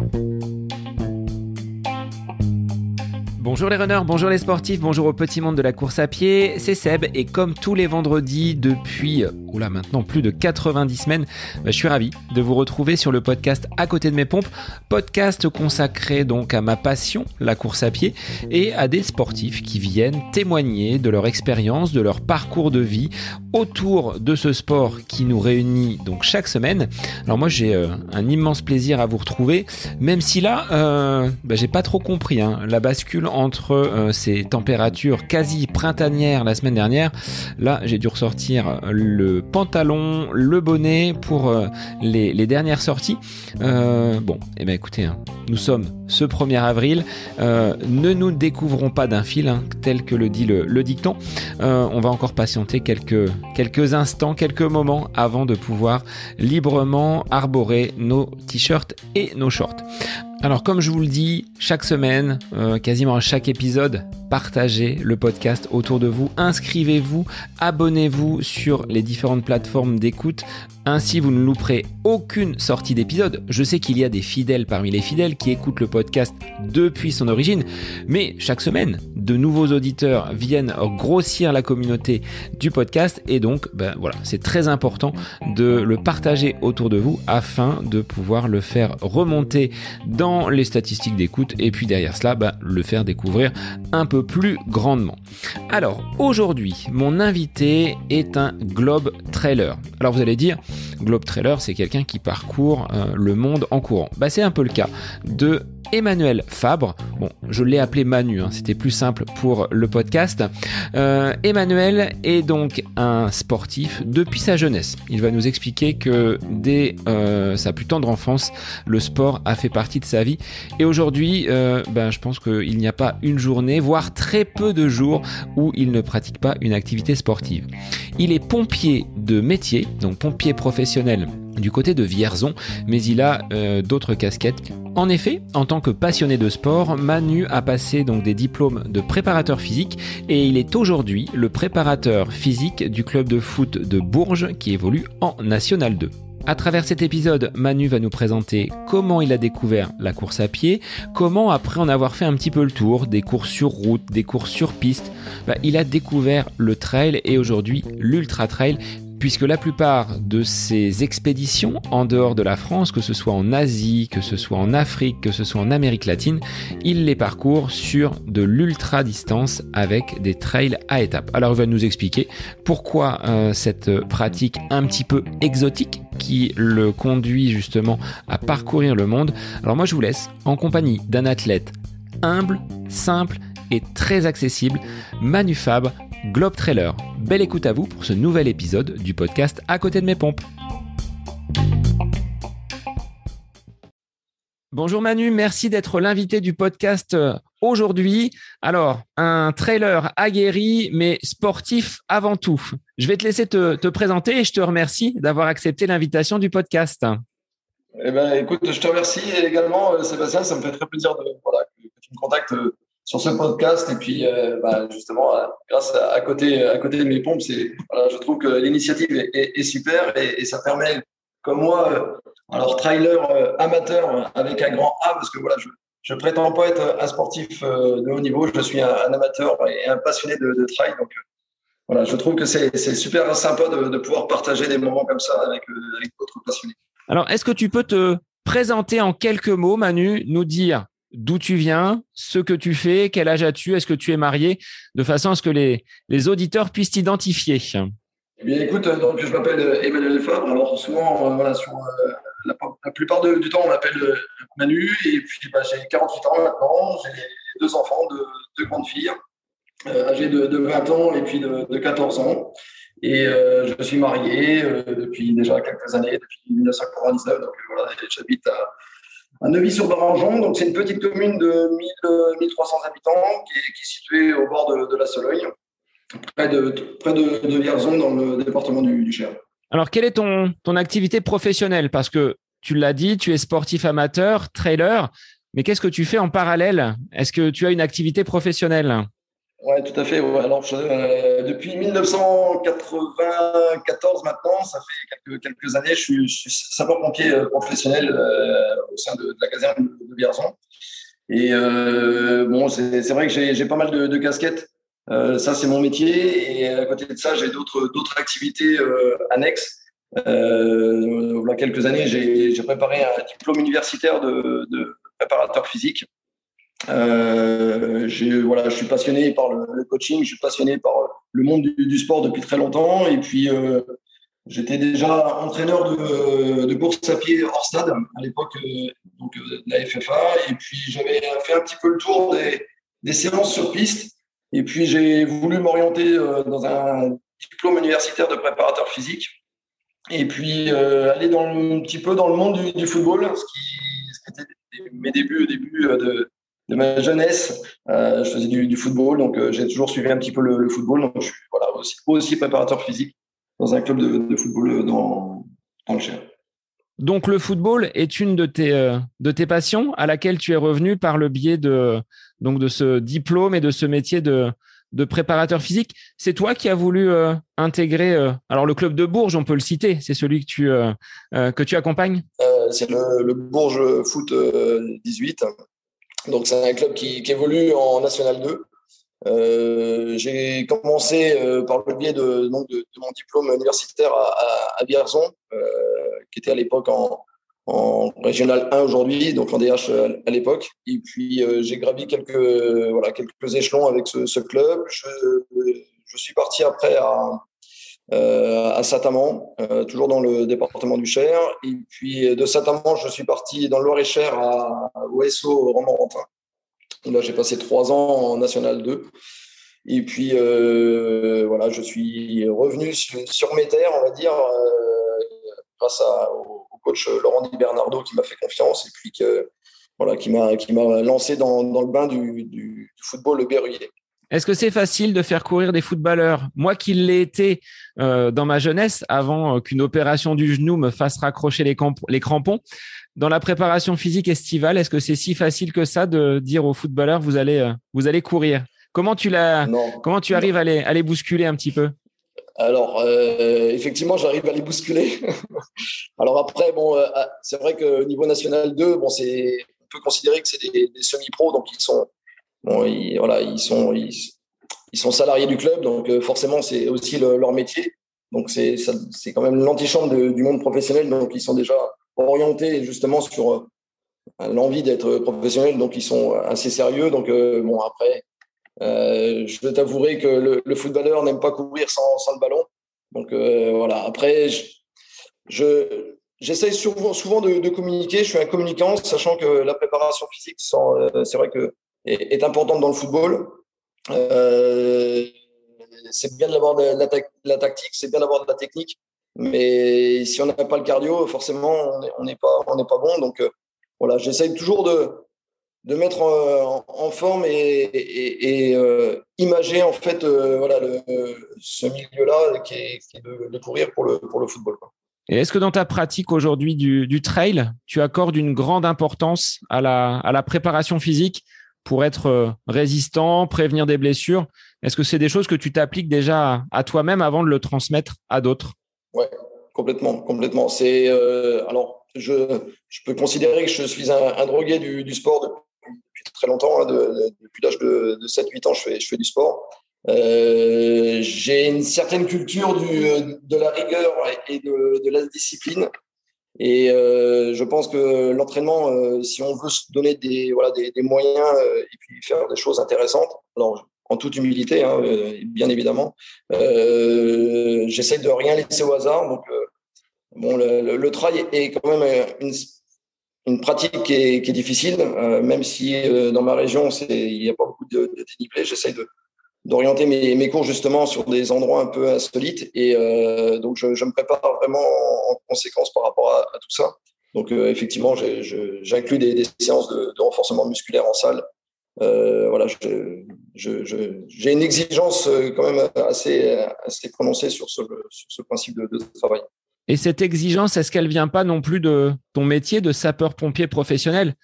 Bye. Bonjour les runners, bonjour les sportifs, bonjour au petit monde de la course à pied, c'est Seb et comme tous les vendredis depuis oula maintenant plus de 90 semaines, bah, je suis ravi de vous retrouver sur le podcast À côté de mes pompes, podcast consacré donc à ma passion, la course à pied, et à des sportifs qui viennent témoigner de leur expérience, de leur parcours de vie autour de ce sport qui nous réunit donc chaque semaine. Alors moi j'ai euh, un immense plaisir à vous retrouver, même si là euh, bah, j'ai pas trop compris hein, la bascule entre euh, ces températures quasi printanières la semaine dernière. Là, j'ai dû ressortir le pantalon, le bonnet pour euh, les, dernières sorties. Euh, bon, et eh bien écoutez, hein, nous sommes ce 1er avril. ne nous découvrons pas d'un fil, hein, tel que le dit le, dicton. on va encore patienter quelques, quelques instants, quelques moments avant de pouvoir librement arborer nos t-shirts et nos shorts. Alors comme je vous le dis, chaque semaine, euh, quasiment à chaque épisode, partagez le podcast autour de vous, inscrivez-vous, abonnez-vous sur les différentes plateformes d'écoute, ainsi vous ne louperez aucune sortie d'épisode. Je sais qu'il y a des fidèles parmi les fidèles qui écoutent le podcast depuis son origine, mais chaque semaine, de nouveaux auditeurs viennent grossir la communauté du podcast et donc ben, voilà, c'est très important de le partager autour de vous afin de pouvoir le faire remonter dans les statistiques d'écoute et puis derrière cela, bah, le faire découvrir un peu plus grandement. Alors aujourd'hui, mon invité est un globe trailer. Alors vous allez dire, globe trailer, c'est quelqu'un qui parcourt euh, le monde en courant. Bah, c'est un peu le cas de Emmanuel Fabre. Bon, je l'ai appelé Manu, hein, c'était plus simple pour le podcast. Euh, Emmanuel est donc un sportif depuis sa jeunesse. Il va nous expliquer que dès euh, sa plus tendre enfance, le sport a fait partie de sa vie. Et aujourd'hui, euh, ben, je pense qu'il n'y a pas une journée, voire très peu de jours, où il ne pratique pas une activité sportive. Il est pompier de métier, donc pompier professionnel du côté de Vierzon, mais il a euh, d'autres casquettes. En effet, en tant que passionné de sport, Manu a passé des diplômes de préparateur physique et il est aujourd'hui le préparateur physique du club de foot de Bourges qui évolue en National 2. À travers cet épisode, Manu va nous présenter comment il a découvert la course à pied, comment après en avoir fait un petit peu le tour, des courses sur route, des courses sur piste, bah, il a découvert le trail et aujourd'hui l'ultra trail puisque la plupart de ces expéditions en dehors de la France, que ce soit en Asie, que ce soit en Afrique, que ce soit en Amérique latine, il les parcourt sur de l'ultra distance avec des trails à étapes. Alors il va nous expliquer pourquoi euh, cette pratique un petit peu exotique qui le conduit justement à parcourir le monde. Alors moi je vous laisse en compagnie d'un athlète humble, simple et très accessible, Manu Fab, Globe Trailer. Belle écoute à vous pour ce nouvel épisode du podcast À côté de mes pompes. Bonjour Manu, merci d'être l'invité du podcast euh, aujourd'hui. Alors, un trailer aguerri, mais sportif avant tout. Je vais te laisser te, présenter et je te remercie d'avoir accepté l'invitation du podcast. Eh ben, écoute, je te remercie également, euh, Sébastien. Ça me fait très plaisir de, que tu me contactes euh, sur ce podcast. Et puis, euh, bah, justement, euh, grâce à, côté, à côté de mes pompes, c'est, voilà, je trouve que l'initiative est, super et, ça permet, comme moi, euh, alors trailer amateur avec un grand A, parce que voilà, je prétends pas être un sportif de haut niveau, je suis un, amateur et un passionné de, trail. Donc, voilà, je trouve que c'est, super sympa de, pouvoir partager des moments comme ça avec, avec d'autres passionnés. Alors, est-ce que tu peux te présenter en quelques mots, Manu, nous dire d'où tu viens, ce que tu fais, quel âge as-tu, est-ce que tu es marié, de façon à ce que les, les auditeurs puissent t'identifier. Eh bien, écoute, euh, donc, je m'appelle euh, Emmanuel Fabre. Alors, souvent, euh, voilà, sur, la, plupart du temps, on m'appelle Manu. Et puis, bah, j'ai 48 ans maintenant. J'ai deux enfants, deux, grandes filles, âgées de, de, 20 ans et puis de, de 14 ans. Et je suis marié depuis déjà quelques années, depuis 1999. Donc, voilà, j'habite à à Neuvy-sur-Barangeon. Donc, c'est une petite commune de 1300 habitants qui est, située au bord de, la Sologne, près de, près de, Vierzon, dans le département du, Cher. Alors, quelle est ton, ton activité professionnelle? Parce que tu l'as dit, tu es sportif amateur, trailer, mais qu'est-ce que tu fais en parallèle? Est-ce que tu as une activité professionnelle? Oui, tout à fait. Alors, depuis 1994 maintenant, ça fait quelques, années, je suis, sapeur-pompier professionnel au sein de, la caserne de Vierzon. Et bon, c'est vrai que j'ai pas mal de, casquettes. ça, c'est mon métier. Et à côté de ça, j'ai d'autres activités annexes. Euh, il y a quelques années, j'ai préparé un diplôme universitaire de, de préparateur physique. Euh, voilà, je suis passionné par le, coaching, je suis passionné par le monde du, sport depuis très longtemps. Et puis, euh, j'étais déjà entraîneur de, de, course à pied hors stade à l'époque euh, donc de la FFA. Et puis, j'avais fait un petit peu le tour des, des séances sur piste. Et puis, j'ai voulu m'orienter dans un diplôme universitaire de préparateur physique. Et puis euh, aller dans un petit peu dans le monde du, football, ce qui, était mes débuts au début euh, de, de ma jeunesse. Euh, je faisais du, football, donc j'ai toujours suivi un petit peu le, football. Donc je suis voilà, aussi, aussi, préparateur physique dans un club de, football dans, dans, le Cher. Donc le football est une de tes, de tes passions à laquelle tu es revenu par le biais de, donc de ce diplôme et de ce métier de, de préparateur physique. C'est toi qui as voulu euh, intégrer euh, alors le club de Bourges, on peut le citer, c'est celui que tu euh, que tu accompagnes? c'est le, Bourges Foot 18. Donc c'est un club qui, évolue en National 2. j'ai commencé par le biais de, donc de, mon diplôme universitaire à, à, Vierzon, qui était à l'époque en, en régional 1 aujourd'hui, donc en DH à l'époque. Et puis euh, j'ai gravi quelques, voilà, quelques échelons avec ce, club. Je, je, suis parti après à, euh, à Satamand, euh, toujours dans le département du Cher. Et puis de Satamand, je suis parti dans le Loir-et-Cher à, OSO Romorantin. Là, j'ai passé trois ans en National 2. Et puis, voilà, je suis revenu sur, mes terres, on va dire, grâce au, coach euh, Laurent Di Bernardo qui m'a fait confiance et puis que, voilà, qui m'a lancé dans, le bain du, du, football berruyer. Est-ce que c'est facile de faire courir des footballeurs? Moi qui l'ai été euh, dans ma jeunesse, avant euh, qu'une opération du genou me fasse raccrocher les, les crampons, dans la préparation physique estivale, est-ce que c'est si facile que ça de dire aux footballeurs vous allez vous allez courir? Comment tu l'as Comment tu arrives à les, à les bousculer un petit peu? Alors, euh, effectivement, j'arrive à les bousculer. Alors après, bon, euh, ah, c'est vrai qu'au niveau national 2, bon, c'est, on peut considérer que c'est des, semi-pros, donc ils sont, bon, voilà, ils sont, ils, sont salariés du club, donc euh, forcément, c'est aussi leur métier. Donc c'est, quand même l'antichambre du monde professionnel, donc ils sont déjà orientés justement sur l'envie d'être professionnels, donc ils sont assez sérieux. Donc bon, après, euh, je t'avouerai que le, footballeur n'aime pas courir sans, sans, le ballon. Donc euh, voilà. Après, je, j'essaye souvent, souvent de, communiquer. Je suis un communicant, sachant que la préparation physique, euh, c'est vrai que est, importante dans le football. c'est bien d'avoir de la, tactique, c'est bien d'avoir de la technique, mais si on n'a pas le cardio, forcément, on n'est pas, on pas bon. Donc voilà, j'essaye toujours de, de mettre en, forme et, euh, imager en fait euh, voilà ce milieu-là qui est, de, courir pour le, pour le football. Et est-ce que dans ta pratique aujourd'hui du, trail, tu accordes une grande importance à la, à la préparation physique pour être euh, résistant, prévenir des blessures? Est-ce que c'est des choses que tu t'appliques déjà à, toi-même avant de le transmettre à d'autres? Oui, complètement, complètement. C'est alors je, je, peux considérer que je suis un, drogué du, sport très longtemps. Hein, depuis l'âge de, 7-8 ans, je fais, je fais du sport. Euh, j'ai une certaine culture du, de la rigueur et de, de la discipline. Et euh, je pense que l'entraînement, euh, si on veut se donner des, voilà, des, moyens et puis faire des choses intéressantes, alors en toute humilité, hein, bien évidemment, j'essaie de rien laisser au hasard. Donc, bon, le, le, trail est quand même une pratique qui est, difficile, euh, même si euh, dans ma région, il n'y a pas beaucoup de, de dénivelé. J'essaie de, d'orienter mes, mes, cours justement sur des endroits un peu insolites. Et euh, donc, je, je, me prépare vraiment en, conséquence par rapport à, tout ça. Donc, euh, effectivement, j'inclus des, des, séances de, de, renforcement musculaire en salle. Euh, voilà, j'ai une exigence quand même assez, assez prononcée sur ce, sur ce principe de, de travail. Et cette exigence, est-ce qu'elle vient pas non plus de ton métier de sapeur-pompier professionnel?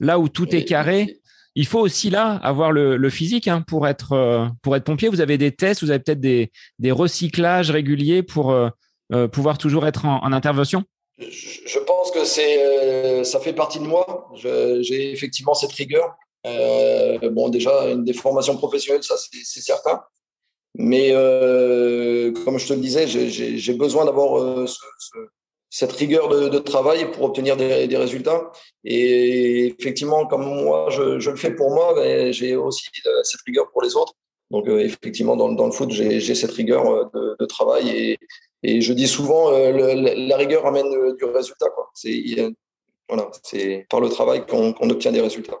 Là où tout est carré, il faut aussi là avoir le, physique hein, pour être pour être pompier. Vous avez des tests, vous avez peut-être des, des recyclages réguliers pour pouvoir toujours être en, intervention. Je, pense que c'est ça fait partie de moi. J'ai effectivement cette rigueur. bon, déjà une déformation professionnelle, ça c'est certain. Mais euh, comme je te le disais, j'ai besoin d'avoir euh, cette rigueur de, travail pour obtenir des, résultats. Et effectivement, comme moi, je, le fais pour moi, j'ai aussi euh, cette rigueur pour les autres. Donc effectivement, dans, le foot, j'ai cette rigueur de, travail. Et, je dis souvent, la rigueur amène du résultat. C'est voilà, par le travail qu'on obtient des résultats.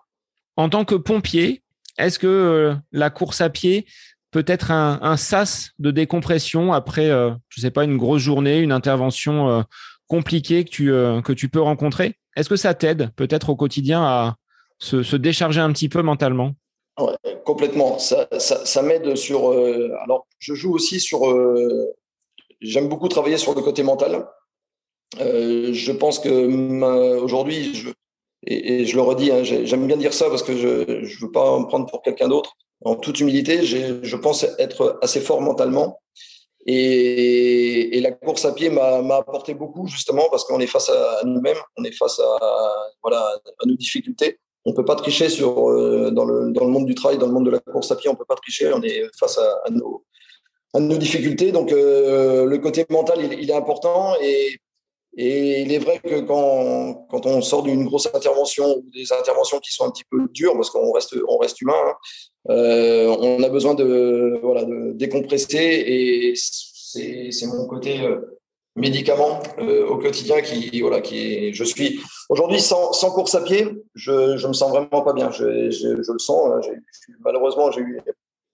En tant que pompier, est-ce que la course à pied peut-être un, sas de décompression après, euh, je ne sais pas, une grosse journée, une intervention euh, compliquée que tu, euh, que tu peux rencontrer Est-ce que ça t'aide peut-être au quotidien à se, décharger un petit peu mentalement? Complètement. Ça, ça, m'aide sur. alors, je joue aussi sur. J'aime beaucoup travailler sur le côté mental. je pense que aujourd'hui, je, et, je le redis, hein, j'aime bien dire ça parce que je ne veux pas me prendre pour quelqu'un d'autre en toute humilité, je pense être assez fort mentalement. Et, la course à pied m'a apporté beaucoup, justement, parce qu'on est face à nous-mêmes, on est face à, voilà, à nos difficultés. On ne peut pas tricher sur, euh, dans, le, dans, le, monde du travail, dans le monde de la course à pied, on ne peut pas tricher, on est face à, nos, à nos, difficultés. Donc, euh, le côté mental, il, est important. Et et il est vrai que quand, quand on sort d'une grosse intervention ou des interventions qui sont un petit peu dures, parce qu'on reste, on reste humain, hein, euh, on a besoin de, voilà, de décompresser. Et c'est mon côté euh, médicament euh, au quotidien qui, voilà, qui je suis aujourd'hui sans, sans, course à pied, je, je me sens vraiment pas bien. Je, je, le sens. Hein, malheureusement, j'ai eu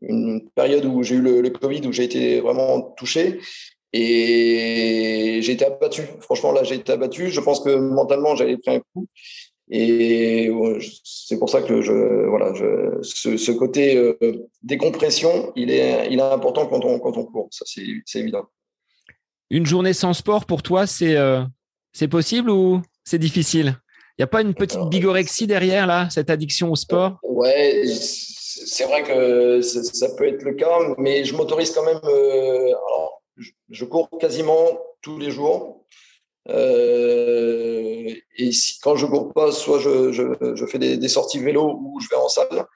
une période où j'ai eu le, le, Covid où j'ai été vraiment touché et j'ai été abattu. Franchement, là, j'ai été abattu. Je pense que mentalement, j'avais pris un coup. Et c'est pour ça que je, voilà, je, ce, côté euh, décompression, il est, il est important quand on, quand on court. Ça, c'est évident. Une journée sans sport, pour toi, c'est euh, possible ou c'est difficile? Il n'y a pas une petite bigorexie derrière, là, cette addiction au sport? Ouais, c'est vrai que ça peut être le cas, mais je m'autorise quand même. Euh, alors, je cours quasiment tous les jours. Euh, et si, quand je cours pas, soit je, je, fais des, sorties vélo ou je vais en salle.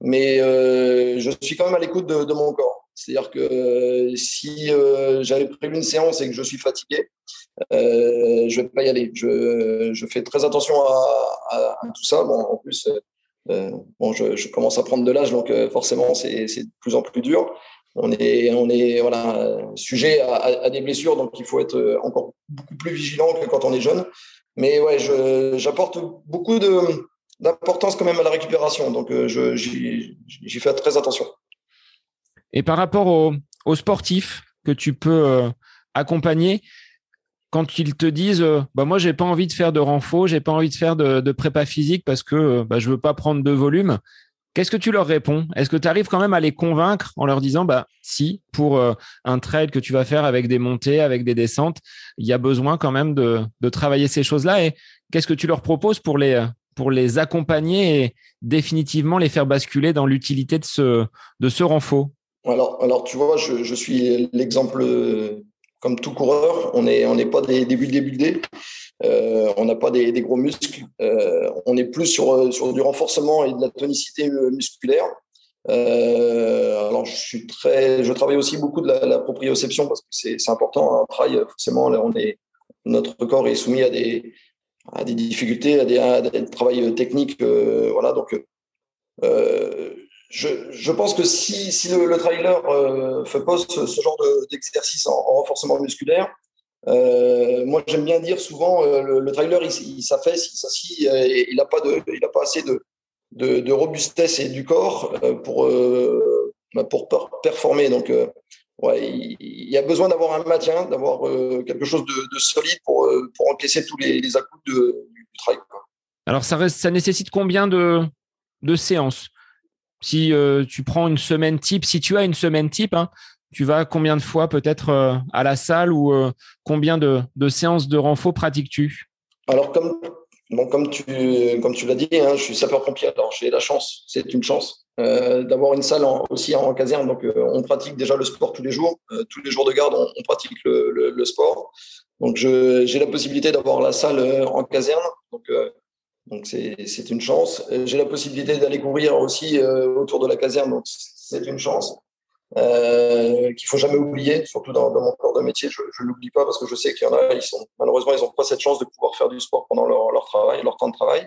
Mais euh, je suis quand même à l'écoute de, mon corps. C'est-à-dire que euh, si j'avais prévu une séance et que je suis fatigué, je vais pas y aller. Je, je fais très attention à, tout ça. En plus, bon, je, commence à prendre de l'âge, donc forcément, c'est de plus en plus dur on est, on est voilà, sujet à, des blessures, donc il faut être euh, encore beaucoup plus vigilant que quand on est jeune. Mais ouais, j'apporte beaucoup d'importance quand même à la récupération, donc euh, j'y fais très attention. Et par rapport aux, sportifs que tu peux euh, accompagner, quand ils te disent bah moi j'ai pas envie de faire de renfort, j'ai pas envie de faire de, prépa physique parce que bah, je veux pas prendre de volume, Qu'est-ce que tu leur réponds? Est-ce que tu arrives quand même à les convaincre en leur disant, bah, si, pour euh, un trail que tu vas faire avec des montées, avec des descentes, il y a besoin quand même de, travailler ces choses-là? Et qu'est-ce que tu leur proposes pour les, pour les accompagner et définitivement les faire basculer dans l'utilité de ce, de ce renfort? Alors, alors, tu vois, je, suis l'exemple, comme tout coureur, on n'est on pas des, des buildés. Euh, on n'a pas des, gros muscles. Euh, on est plus sur, euh, sur du renforcement et de la tonicité musculaire. alors, je travaille aussi beaucoup de la, proprioception parce que c'est important. Un travail, forcément, on est, notre corps est soumis à des, difficultés, à des, à travail technique. voilà, donc, je, pense que si, si le, trailer fait pose ce, genre d'exercice en, renforcement musculaire, euh, moi, j'aime bien dire souvent, euh, le, trailer, il, s'affaisse, il s'assit, euh, n'a pas, il a pas assez de, robustesse et du corps pour, bah, pour performer. Donc, ouais, il, y a besoin d'avoir un maintien, d'avoir quelque chose de, solide pour, pour encaisser tous les, les à du, trail. Alors, ça, nécessite combien de, de séances? Si tu prends une semaine type, si tu as une semaine type, hein, tu vas combien de fois peut-être euh, à la salle ou euh, combien de, séances de renfort pratiques-tu? Alors, comme donc, comme tu, comme tu l'as dit, hein, je suis sapeur-pompier. Alors, j'ai la chance, c'est une chance, euh, d'avoir une salle aussi en caserne. Donc, on pratique déjà le sport tous les jours. Tous les jours de garde, on, pratique le, sport. Donc, j'ai la possibilité d'avoir la salle en caserne. Donc, donc c'est une chance. J'ai la possibilité d'aller courir aussi autour de la caserne. Donc, c'est une chance euh, qu'il faut jamais oublier, surtout dans, mon corps de métier. Je, ne l'oublie pas parce que je sais qu'il y en a, malheureusement, ils n'ont pas cette chance de pouvoir faire du sport pendant leur, travail, leur temps de travail.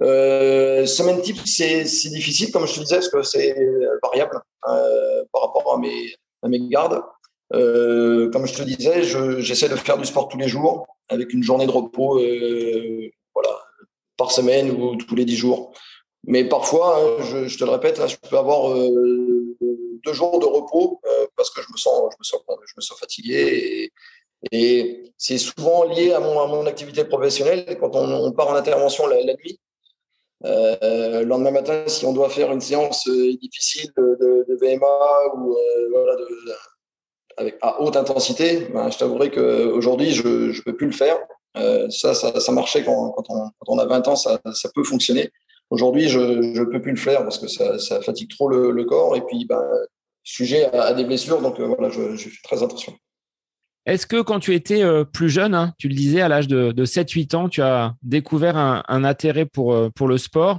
Euh, semaine type, c'est difficile, comme je te disais, parce que c'est variable euh, par rapport à mes, gardes. Euh, comme je te disais, j'essaie de faire du sport tous les jours avec une journée de repos voilà, par semaine ou tous les dix jours. Mais parfois, hein, je, te le répète, je peux avoir deux jours de repos euh, parce que je me sens, je me sens, je me sens fatigué. Et, c'est souvent lié à mon, à mon, activité professionnelle. Quand on, part en intervention la, nuit, euh, le lendemain matin, si on doit faire une séance euh, difficile de, VMA ou euh, avec, à haute intensité, ben, je t'avouerai qu'aujourd'hui, je ne peux plus le faire. Ça, ça, ça, marchait quand, quand, on, quand, on, a 20 ans, ça, ça peut fonctionner. Aujourd'hui, je ne peux plus le faire parce que ça, fatigue trop le, corps et puis ben, sujet à, des blessures. Donc euh, voilà, je, fais très attention. Est-ce que quand tu étais euh, plus jeune, hein, tu le disais, à l'âge de, de 7-8 ans, tu as découvert un, intérêt pour, euh, pour le sport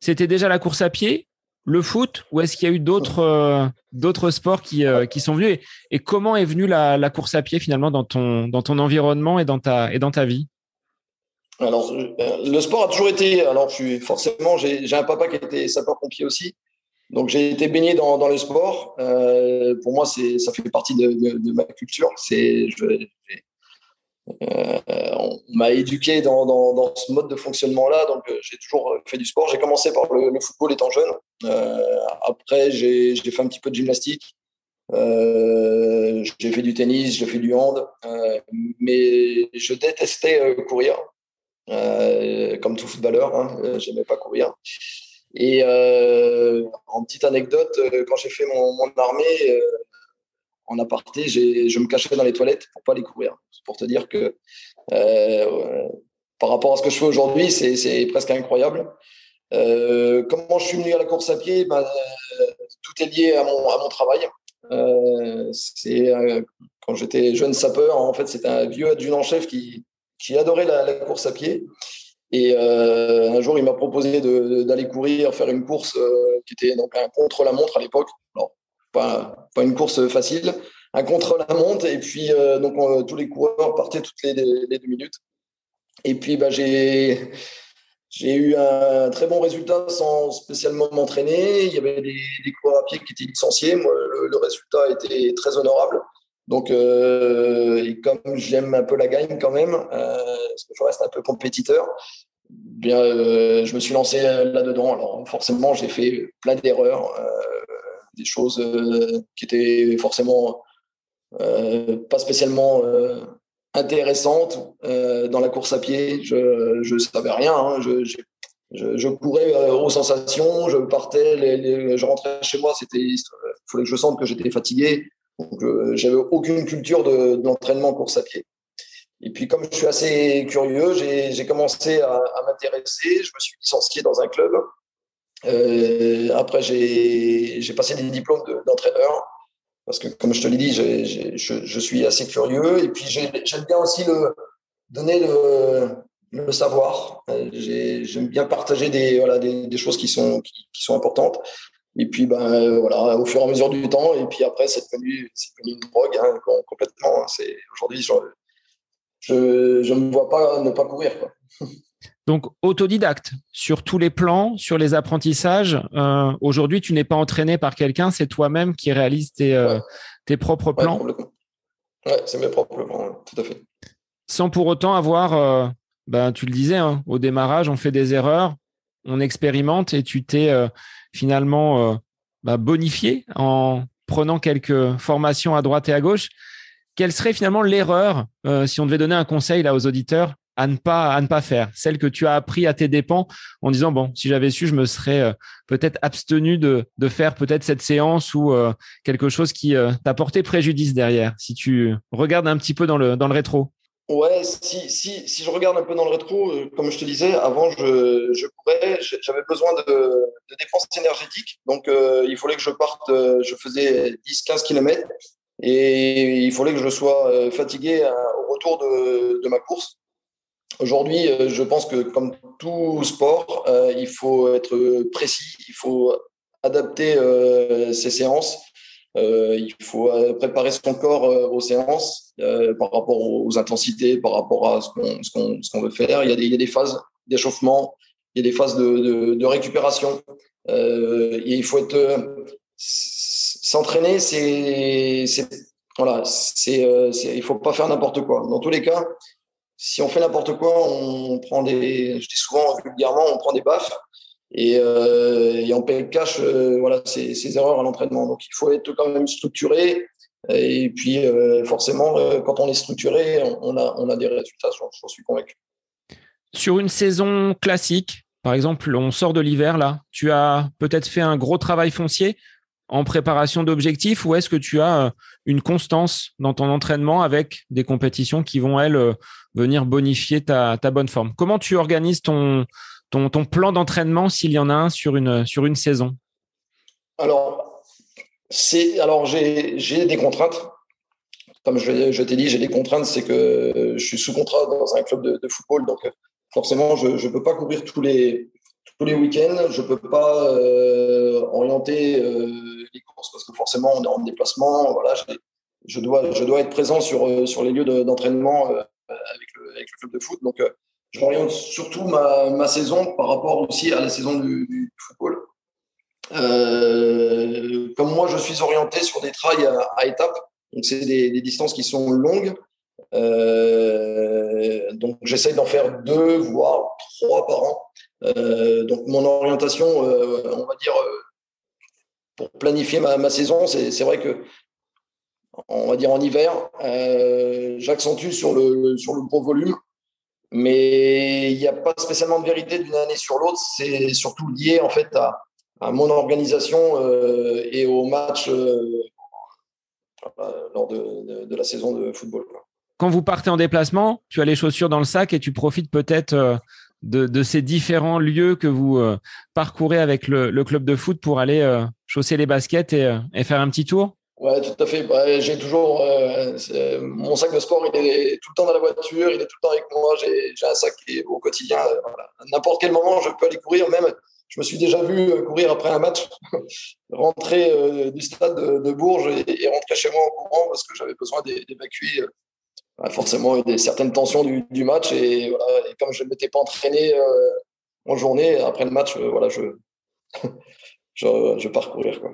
C'était déjà la course à pied, le foot, ou est-ce qu'il y a eu d'autres sports qui, sont venus et, comment est venue la, course à pied finalement dans ton, environnement et dans ta vie? Alors, euh, le sport a toujours été. Alors, je forcément, j'ai un papa qui était sapeur-pompier aussi. Donc, j'ai été baigné dans, le sport. Euh, pour moi, ça fait partie de, ma culture. Euh, on m'a éduqué dans, ce mode de fonctionnement-là. Donc, j'ai toujours fait du sport. J'ai commencé par le, football étant jeune. Après, j'ai fait un petit peu de gymnastique. J'ai fait du tennis, j'ai fait du hand, mais je détestais courir. Euh, comme tout footballeur, hein, euh, j'aimais pas courir. Et euh, en petite anecdote, quand j'ai fait mon, armée en aparté, je me cachais dans les toilettes pour pas aller courir. Pour te dire que par rapport à ce que je fais aujourd'hui, c'est presque incroyable. Comment je suis venu à la course à pied? Ben, Tout est lié à mon, travail. C'est quand j'étais jeune sapeur, en fait, c'était un vieux adjudant-chef qui, qui adorait la, course à pied. Et euh, un jour, il m'a proposé d'aller courir, faire une course euh, qui était un contre-la-montre à l'époque. Pas, pas une course facile, un contre-la-montre. Et puis, euh, donc, on, tous les coureurs partaient toutes les, deux minutes. Et puis, bah, j'ai. Eu un très bon résultat sans spécialement m'entraîner. Il y avait des, coureurs à pied qui étaient licenciés. Moi, le résultat était très honorable. Donc, euh, comme j'aime un peu la gagne quand même, euh, parce que je reste un peu compétiteur, bien, euh, je me suis lancé là-dedans. Alors, forcément, j'ai fait plein d'erreurs, des choses qui étaient forcément pas spécialement intéressantes dans la course à pied. Je ne savais rien. Hein. Je, courais aux sensations, je partais, je rentrais chez moi, c'était, il fallait que je sente que j'étais fatigué. Donc, euh, j'avais aucune culture d'entraînement de, course à pied. Et puis, comme je suis assez curieux, j'ai commencé à, m'intéresser. Je me suis licencié dans un club. Euh, après, j'ai passé des diplômes d'entraîneur. parce que, comme je te l'ai dit, je, je, suis assez curieux. Et puis, j'aime bien aussi le, donner le, savoir. Euh, j'aime bien partager des, voilà, des, choses qui sont, qui, sont importantes. Et puis, ben, voilà, au fur et à mesure du temps, et puis après, c'est devenu, devenu, une drogue hein, complètement. Hein. C'est aujourd'hui, je, je, ne me vois pas ne pas courir. Quoi. Donc, autodidacte sur tous les plans, sur les apprentissages. Euh, aujourd'hui, tu n'es pas entraîné par quelqu'un, c'est toi-même qui réalise tes, euh, ouais. tes propres plans. Ouais, ouais c'est mes propres plans, tout à fait. Sans pour autant avoir, euh, ben, tu le disais, hein, au démarrage, on fait des erreurs, on expérimente et tu t'es euh, finalement euh, bah, bonifié en prenant quelques formations à droite et à gauche. Quelle serait finalement l'erreur, euh, si on devait donner un conseil là aux auditeurs, à ne pas à ne pas faire, celle que tu as appris à tes dépens, en disant bon, si j'avais su, je me serais euh, peut-être abstenu de, de faire peut-être cette séance ou euh, quelque chose qui t'a porté préjudice derrière. Si tu regardes un petit peu dans le dans le rétro. Ouais, si, si, si, je regarde un peu dans le rétro, euh, comme je te disais, avant, je, je courais, j'avais besoin de, dépenses énergétiques. Donc, euh, il fallait que je parte, euh, je faisais 10-15 km et il fallait que je sois fatigué au retour de, de ma course. Aujourd'hui, je pense que comme tout sport, il faut être précis, il faut adapter ses séances euh, il faut euh, préparer son corps euh, aux séances par rapport aux intensités, par rapport à ce qu'on veut faire. Il y, a des, phases d'échauffement, il y a des phases de, récupération. il faut s'entraîner, c'est voilà, il faut pas faire n'importe quoi. Dans tous les cas, si on fait n'importe quoi, on prend des, je dis souvent vulgairement, on prend des baffes. Euh, et, paye cash euh, voilà, ces, erreurs à l'entraînement. Donc il faut être quand même structuré. Et puis euh, forcément, quand on est structuré, on a, on a des résultats, j'en suis convaincu. Sur une saison classique, par exemple, on sort de l'hiver là, tu as peut-être fait un gros travail foncier en préparation d'objectifs ou est-ce que tu as une constance dans ton entraînement avec des compétitions qui vont, elles, venir bonifier ta bonne forme? Comment tu organises ton, ton, plan d'entraînement s'il y en a un sur une, saison? Alors, c'est, alors j'ai, des contraintes. Comme je, t'ai dit, j'ai des contraintes, c'est que je suis sous contrat dans un club de, football, donc forcément, je ne peux pas courir tous les, tous les week-ends, je ne peux pas euh, orienter euh, les courses parce que forcément, on est en déplacement. Je, dois, être présent sur, sur les lieux d'entraînement euh, avec, le, avec, le, club de foot. Donc, je surtout ma, saison par rapport aussi à la saison du, football. Euh, comme moi, je suis orienté sur des trails à, étapes, donc c'est des, distances qui sont longues. Euh, donc j'essaye d'en faire deux, voire trois par an. Euh, donc mon orientation, on va dire, pour planifier ma, ma saison, c'est vrai que on va dire en hiver, j'accentue sur le, sur le gros volume mais il n'y a pas spécialement de vérité d'une année sur l'autre. C'est surtout lié en fait à, mon organisation euh, et au match euh, lors de, la saison de football. Quand vous partez en déplacement, tu as les chaussures dans le sac et tu profites peut-être euh, de, ces différents lieux que vous euh, parcourez avec le, club de foot pour aller euh, chausser les baskets et, et faire un petit tour? Ouais, tout à fait. Bah, j'ai toujours euh, mon sac de sport, il est tout le temps dans la voiture, il est tout le temps avec moi. J'ai un sac qui est au quotidien. Euh, à n'importe quel moment, je peux aller courir. Même, je me suis déjà vu euh, courir après un match, rentrer du stade de, Bourges et, rentrer chez moi en courant parce que j'avais besoin d'évacuer bah, forcément des, certaines tensions du, match. Et, voilà, et, comme je ne m'étais pas entraîné en journée, après le match, voilà, je, je, je pars courir. Quoi.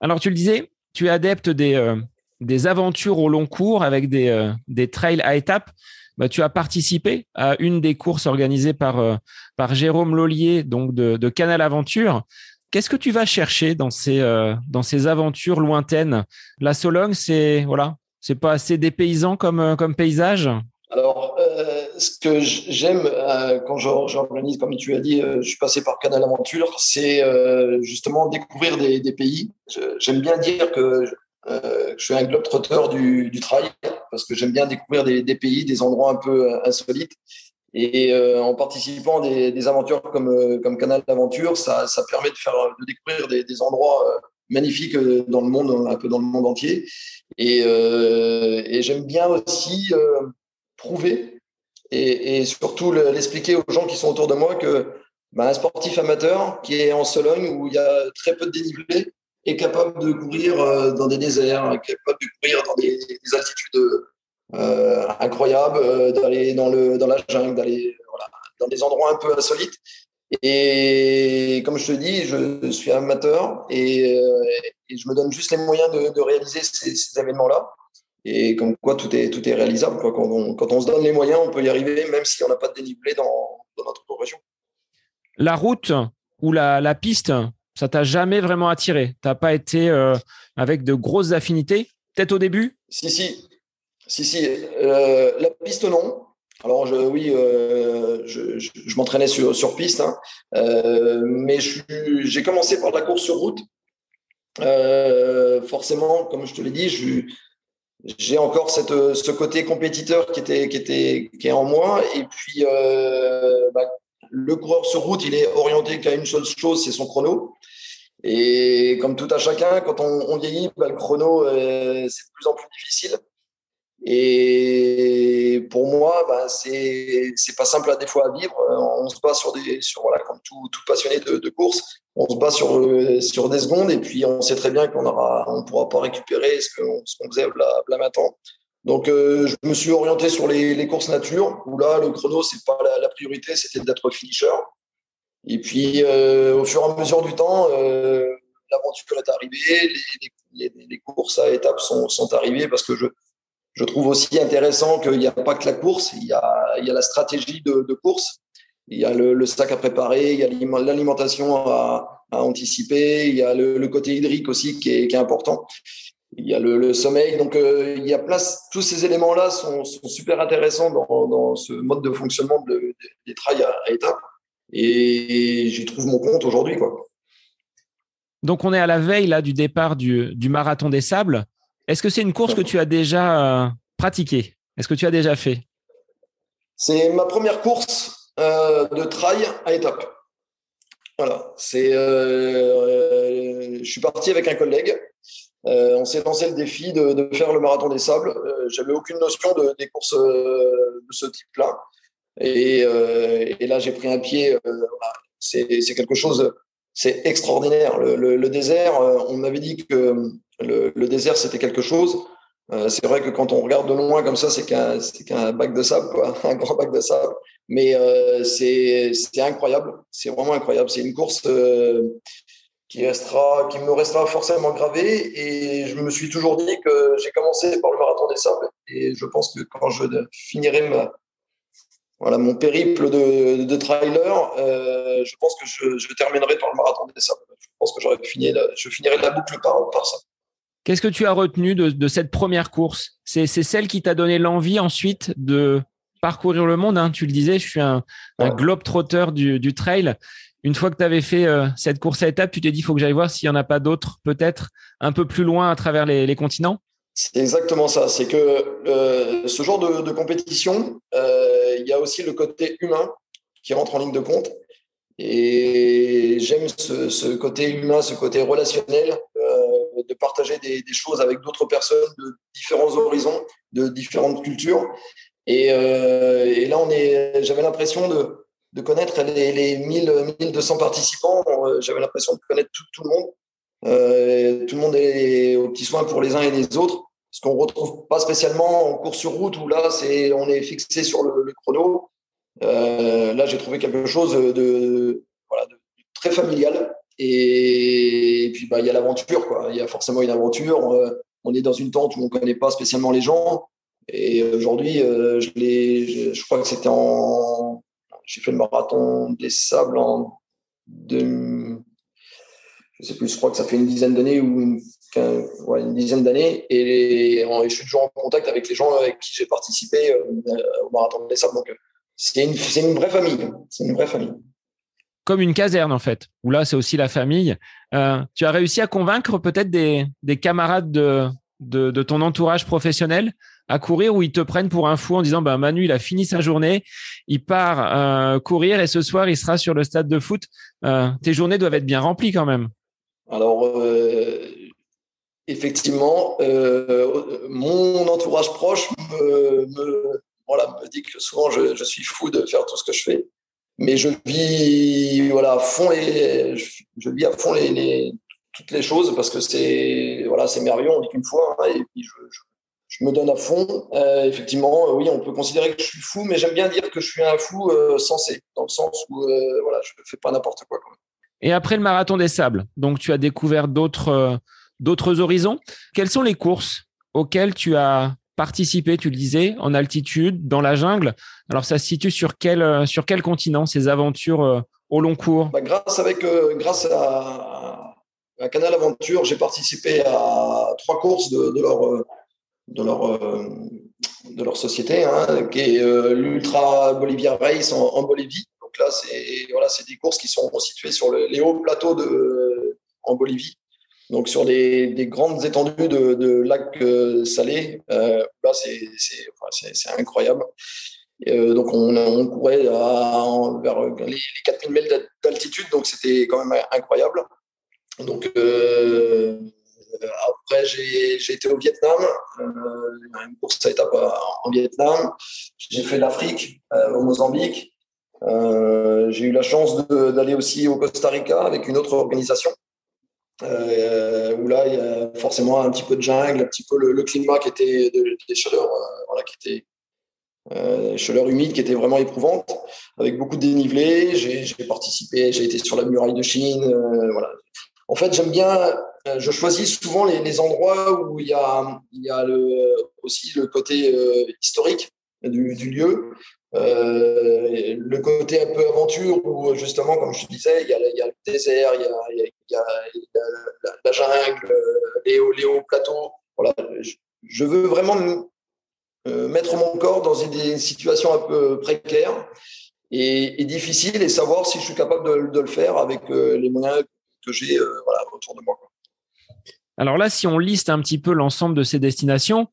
Alors, tu le disais, tu es adepte des, euh, des aventures au long cours avec des, euh, des trails à étapes. Bah, tu as participé à une des courses organisées par, euh, par Jérôme Lollier, donc de, Canal Aventure. Qu'est-ce que tu vas chercher dans ces, dans ces aventures lointaines? La Sologne, c'est voilà, c'est pas assez dépaysant comme, comme paysage? Ce que j'aime quand j'organise, comme tu as dit, je suis passé par Canal Aventure, c'est justement découvrir des, pays. J'aime bien dire que euh, je suis un globe trotteur du, du trail parce que j'aime bien découvrir des, pays, des endroits un peu euh, insolites. Et euh, en participant à des, des, aventures comme, euh, Canal d'Aventure, ça, permet de, découvrir des, endroits euh, magnifiques dans le monde, un peu dans le monde entier. Et j'aime bien aussi prouver et, surtout l'expliquer aux gens qui sont autour de moi que ben, un sportif amateur qui est en Sologne où il y a très peu de dénivelé est capable de courir euh, dans des déserts, capable de courir dans des, des altitudes euh, incroyables, euh, d'aller dans, dans la jungle, d'aller dans des endroits un peu insolites. Et comme je te dis, je suis amateur et, je me donne juste les moyens de, réaliser ces événements-là. Et comme quoi, tout est, tout est réalisable. Quoi. Quand, on, quand on se donne les moyens, on peut y arriver, même si on n'a pas de dénivelé dans, dans notre région. La route ou la, la piste, ça t'a jamais vraiment attiré? T'as pas été euh, avec de grosses affinités? Peut-être au début? Si, si. Si, si. Euh, la piste, non. Alors, je, oui, euh, je, je, je m'entraînais sur, sur piste, hein. euh, mais j'ai commencé par la course sur route. Euh, forcément, comme je te l'ai dit, je, j'ai encore cette, ce côté compétiteur qui était, qui était, est en moi. Et puis, euh, bah, le coureur sur route, il est orienté qu'à une seule chose, c'est son chrono. Et comme tout à chacun, quand on, vieillit, bah, le chrono, euh, c'est de plus en plus difficile. Et pour moi, bah, c'est pas simple à des fois à vivre. On se bat sur des sur voilà comme tout, tout passionné de, de, course, on se bat sur sur des secondes et puis on sait très bien qu'on aura on pourra pas récupérer ce qu'on qu'on faisait là, là maintenant. Donc euh, je me suis orienté sur les, les, courses nature où là le chrono c'est pas la, la priorité, c'était d'être finisher. Et puis euh, au fur et à mesure du temps, euh, l'aventure est arrivée, les, les, les, courses à étapes sont, sont arrivées parce que je je trouve aussi intéressant qu'il n'y a pas que la course, il y a, la stratégie de, course, il y a le, sac à préparer, il y a l'alimentation à, anticiper, il y a le, côté hydrique aussi qui est, important, il y a le, sommeil. Donc, euh, il y a place, tous ces éléments-là sont, super intéressants dans, ce mode de fonctionnement de, des trails à, à. Et j'y trouve mon compte aujourd'hui. Donc, on est à la veille là, du départ du marathon des sables. Est-ce que c'est une course que tu as déjà euh, pratiquée? Est-ce que tu as déjà fait? C'est ma première course euh, de trail à étapes. Voilà, c'est. Euh, je suis parti avec un collègue. on s'est lancé le défi de, faire le marathon des sables. J'avais aucune notion de, des courses de ce type-là. Et, là, j'ai pris un pied. c'est quelque chose. C'est extraordinaire. le, désert, on m'avait dit que le, désert, c'était quelque chose. Euh, c'est vrai que quand on regarde de loin comme ça, c'est qu'un bac de sable, un grand bac de sable. Mais euh, c'est incroyable, c'est vraiment incroyable. C'est une course euh, qui restera, qui me restera forcément gravée. Et je me suis toujours dit que j'ai commencé par le marathon des sables. Et je pense que quand je finirai voilà, mon périple de, de trailer, je pense que je, terminerai par le marathon des sables. Je pense que fini, je finirai la boucle par, par ça. Qu'est-ce que tu as retenu de, cette première course? C'est celle qui t'a donné l'envie ensuite de parcourir le monde. Hein. Tu le disais, je suis un, globe trotteur du, trail. Une fois que tu avais fait euh, cette course à étapes, tu t'es dit, il faut que j'aille voir s'il n'y en a pas d'autres, peut-être un peu plus loin à travers les, continents? C'est exactement ça. C'est que ce genre de, compétition, euh, il y a aussi le côté humain qui rentre en ligne de compte. Et j'aime ce, côté humain, ce côté relationnel de partager des, choses avec d'autres personnes de différents horizons, de différentes cultures. Et, euh, là, on est, j'avais l'impression de, connaître les, les 1000, 1200 participants. Euh, j'avais l'impression de connaître tout, le monde. Euh, tout le monde est aux petits soins pour les uns et les autres. Ce qu'on retrouve pas spécialement en course sur route où là, c'est, on est fixé sur le, chrono. là, j'ai trouvé quelque chose de très familial et, puis, bah, il y a l'aventure, quoi. Il y a forcément une aventure. Euh, on est dans une tente où on ne connaît pas spécialement les gens. Et aujourd'hui, euh, je, crois que c'était en. J'ai fait le marathon des sables en. De, je sais plus, je crois que ça fait une dizaine d'années ou une dizaine d'années. Et, je suis toujours en contact avec les gens avec qui j'ai participé euh, au marathon des sables. Donc, c'est une, une vraie famille. C'est une vraie famille comme une caserne en fait, où là c'est aussi la famille. Euh, tu as réussi à convaincre peut-être des, camarades de, ton entourage professionnel à courir où ils te prennent pour un fou en disant ben Manu il a fini sa journée, il part euh, courir et ce soir il sera sur le stade de foot. Euh, tes journées doivent être bien remplies quand même. Alors effectivement, mon entourage proche me, voilà, me dit que souvent je suis fou de faire tout ce que je fais mais je vis voilà à fond les, je, vis à fond toutes les choses parce que c'est voilà c'est merveilleux on vit qu'une fois hein, et puis je, me donne à fond. Euh, effectivement oui on peut considérer que je suis fou mais j'aime bien dire que je suis un fou euh, sensé dans le sens où euh, voilà fais pas n'importe quoi et après le marathon des sables donc tu as découvert d'autres horizons. Quelles sont les courses auxquelles tu as participer, tu le disais, en altitude, dans la jungle. Alors, ça se situe sur quel, euh, sur quel continent, ces aventures euh, au long cours? Bah, grâce, avec, euh, grâce à, Canal Aventure, j'ai participé à trois courses de, leur, de, leur, de leur société, hein, qui est l'Ultra Bolivia Race en, Bolivie. Donc là, c'est voilà, des courses qui sont situées sur les hauts plateaux de, en Bolivie. Donc sur des, grandes étendues de, lacs salés. là, c'est incroyable. donc on, courait vers les, 4000 mètres d'altitude, donc c'était quand même incroyable. Donc après, j'ai été au Vietnam, une course à étapes en Vietnam. J'ai fait l'Afrique, au Mozambique. Euh, j'ai eu la chance d'aller aussi au Costa Rica avec une autre organisation. Euh, où là, il y a forcément un petit peu de jungle, un petit peu le, climat qui était des chaleurs, euh, voilà, qui était euh, chaleur humide qui était vraiment éprouvante, avec beaucoup de dénivelé. J'ai participé, j'ai été sur la muraille de Chine. voilà. En fait, j'aime bien, je choisis souvent les, endroits où il y a, le, aussi le côté historique du, lieu, euh, le côté un peu aventure où justement, comme je disais, il y a, le désert, il y a, il y a, la, jungle, les hauts, plateaux. Voilà. Je, veux vraiment euh, mettre mon corps dans une, situation un peu précaire et, et, difficile et savoir si je suis capable de, le faire avec euh, les moyens que j'ai autour de moi. Alors là, si on liste un petit peu l'ensemble de ces destinations,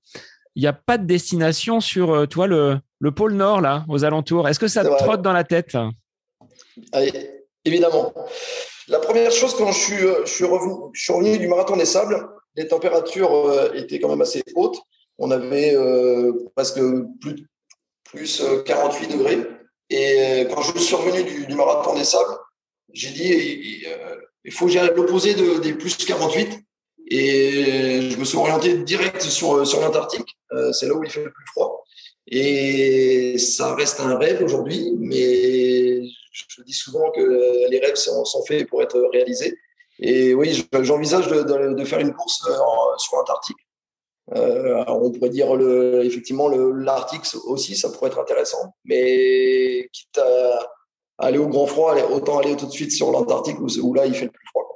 il n'y a pas de destination sur toi le, le pôle Nord, là, aux alentours. Est-ce que ça te trotte dans la tête Évidemment. La première chose, quand je suis, euh, je suis, revenu, je suis revenu du marathon des sables, les températures euh, étaient quand même assez hautes. On avait euh, presque plus, plus 48 degrés. Et quand je suis revenu du, marathon des sables, j'ai dit il, faut gérer l'opposé des plus 48. Et je me suis orienté direct sur, sur l'Antarctique. c'est là où il fait le plus froid. Et ça reste un rêve aujourd'hui, mais je dis souvent que les rêves sont, faits pour être réalisés. Et oui, j'envisage de, faire une course euh, sur l'Antarctique. Euh, on pourrait dire effectivement l'Arctique aussi, ça pourrait être intéressant. Mais quitte à aller au grand froid, autant aller tout de suite sur l'Antarctique où, là il fait le plus froid.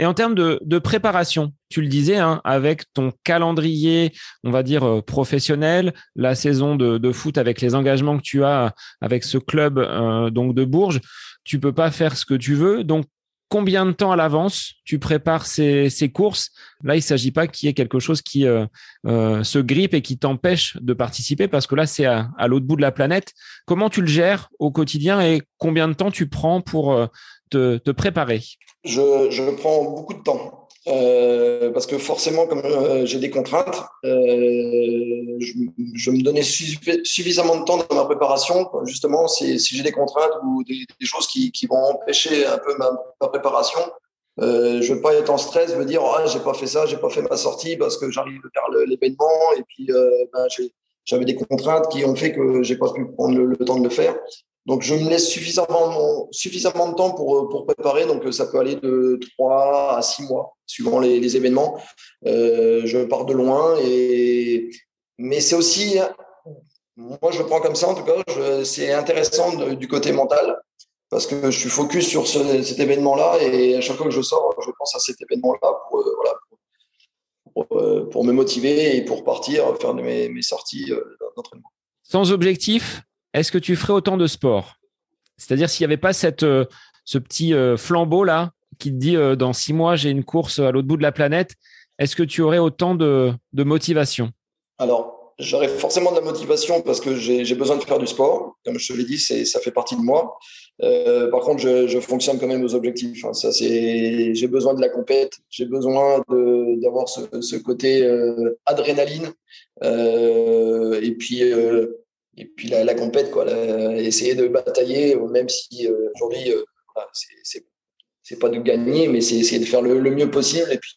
Et en termes de, préparation, tu le disais, hein, avec ton calendrier, on va dire euh, professionnel, la saison de, foot avec les engagements que tu as avec ce club euh, donc de Bourges, tu peux pas faire ce que tu veux. Donc, combien de temps à l'avance tu prépares ces, courses? Là, il ne s'agit pas qu'il y ait quelque chose qui euh, se grippe et qui t'empêche de participer parce que là, c'est à, l'autre bout de la planète. Comment tu le gères au quotidien et combien de temps tu prends pour te préparer? Je, prends beaucoup de temps. Euh, parce que forcément, comme euh, j'ai des contraintes, euh, je, me donnais suffisamment de temps dans ma préparation. Justement, si, j'ai des contraintes ou des, choses qui, vont empêcher un peu ma, préparation, je ne veux pas être en stress, me dire ah j'ai pas fait ça, j'ai pas fait ma sortie parce que j'arrive vers l'événement et puis ben, j'avais des contraintes qui ont fait que j'ai pas pu prendre le, temps de le faire. Donc, je me laisse suffisamment, suffisamment de temps pour, pour préparer. Donc, ça peut aller de 3 à 6 mois, suivant les, événements. Euh, je pars de loin. Et... Mais c'est aussi, moi, je le prends comme ça, en tout cas, c'est intéressant du côté mental parce que je suis focus sur cet événement-là. Et à chaque fois que je sors, je pense à cet événement-là pour, euh, voilà, pour, euh, pour, me motiver et pour partir faire mes, mes sorties d'entraînement. Sans objectif, est-ce que tu ferais autant de sport? C'est-à-dire s'il n'y avait pas cette, euh, ce petit euh, flambeau là qui te dit euh, dans six mois j'ai une course à l'autre bout de la planète, est-ce que tu aurais autant de, motivation? Alors, j'aurais forcément de la motivation parce que j'ai besoin de faire du sport. Comme je te l'ai dit, ça fait partie de moi. par contre, je, fonctionne quand même aux objectifs. Hein. Ça, c'est, j'ai besoin de la compète, j'ai besoin d'avoir ce, côté adrénaline. et puis, et puis la, compète, quoi, essayer de batailler, même si euh, aujourd'hui, euh, c'est pas de gagner, mais c'est essayer de faire le, mieux possible et puis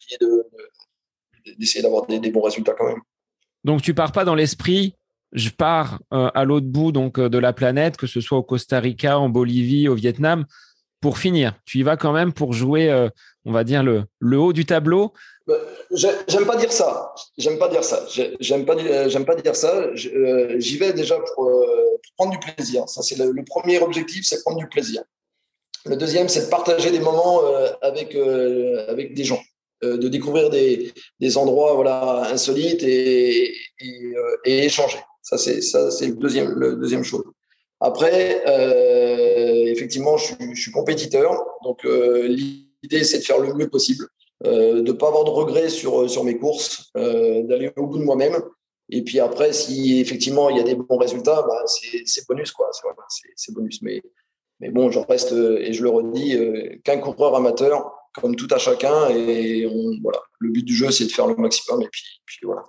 d'essayer d'avoir des, bons résultats quand même. Donc tu pars pas dans l'esprit, je pars euh, à l'autre bout donc de la planète, que ce soit au Costa Rica, en Bolivie, au Vietnam, pour finir. Tu y vas quand même pour jouer, on va dire le, haut du tableau bah, j'aime pas dire ça. J'aime pas dire ça. J'aime pas, dire ça. Euh, j'y vais déjà euh, pour, prendre du plaisir. Ça, c'est le, premier objectif, c'est prendre du plaisir. Le deuxième, c'est de partager des moments euh, avec des gens, de découvrir des, endroits voilà, insolites et, et, échanger. Ça, c'est, ça, c'est le deuxième, le deuxième chose. Après, effectivement, je suis, compétiteur. Donc, l'idée, c'est de faire le mieux possible. de ne pas avoir de regrets sur, sur mes courses, d'aller au bout de moi-même. Et puis après, si effectivement il y a des bons résultats, bah, c'est bonus. quoi. Bonus. Mais, mais bon, je reste, et je le redis, qu'un coureur amateur, comme tout à chacun. Et voilà, le but du jeu, c'est de faire le maximum. Et puis, voilà.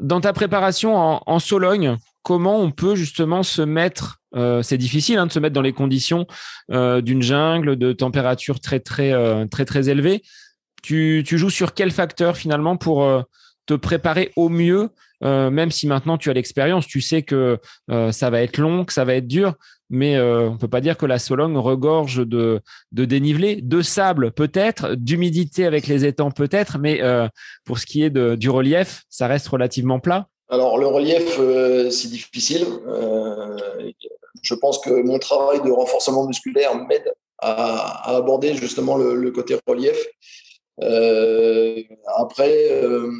Dans ta préparation en, en Sologne, comment on peut justement se mettre euh, c'est difficile hein, de se mettre dans les conditions euh, d'une jungle de température très très euh, très très élevée. Tu, tu, joues sur quel facteur finalement pour te préparer au mieux, même si maintenant tu as l'expérience, tu sais que ça va être long, que ça va être dur, mais on peut pas dire que la Sologne regorge de, de dénivelé, de sable peut-être, d'humidité avec les étangs peut-être, mais pour ce qui est du relief, ça reste relativement plat. Alors le relief, c'est difficile je pense que mon travail de renforcement musculaire m'aide à, aborder justement le, côté relief. Euh, après, euh,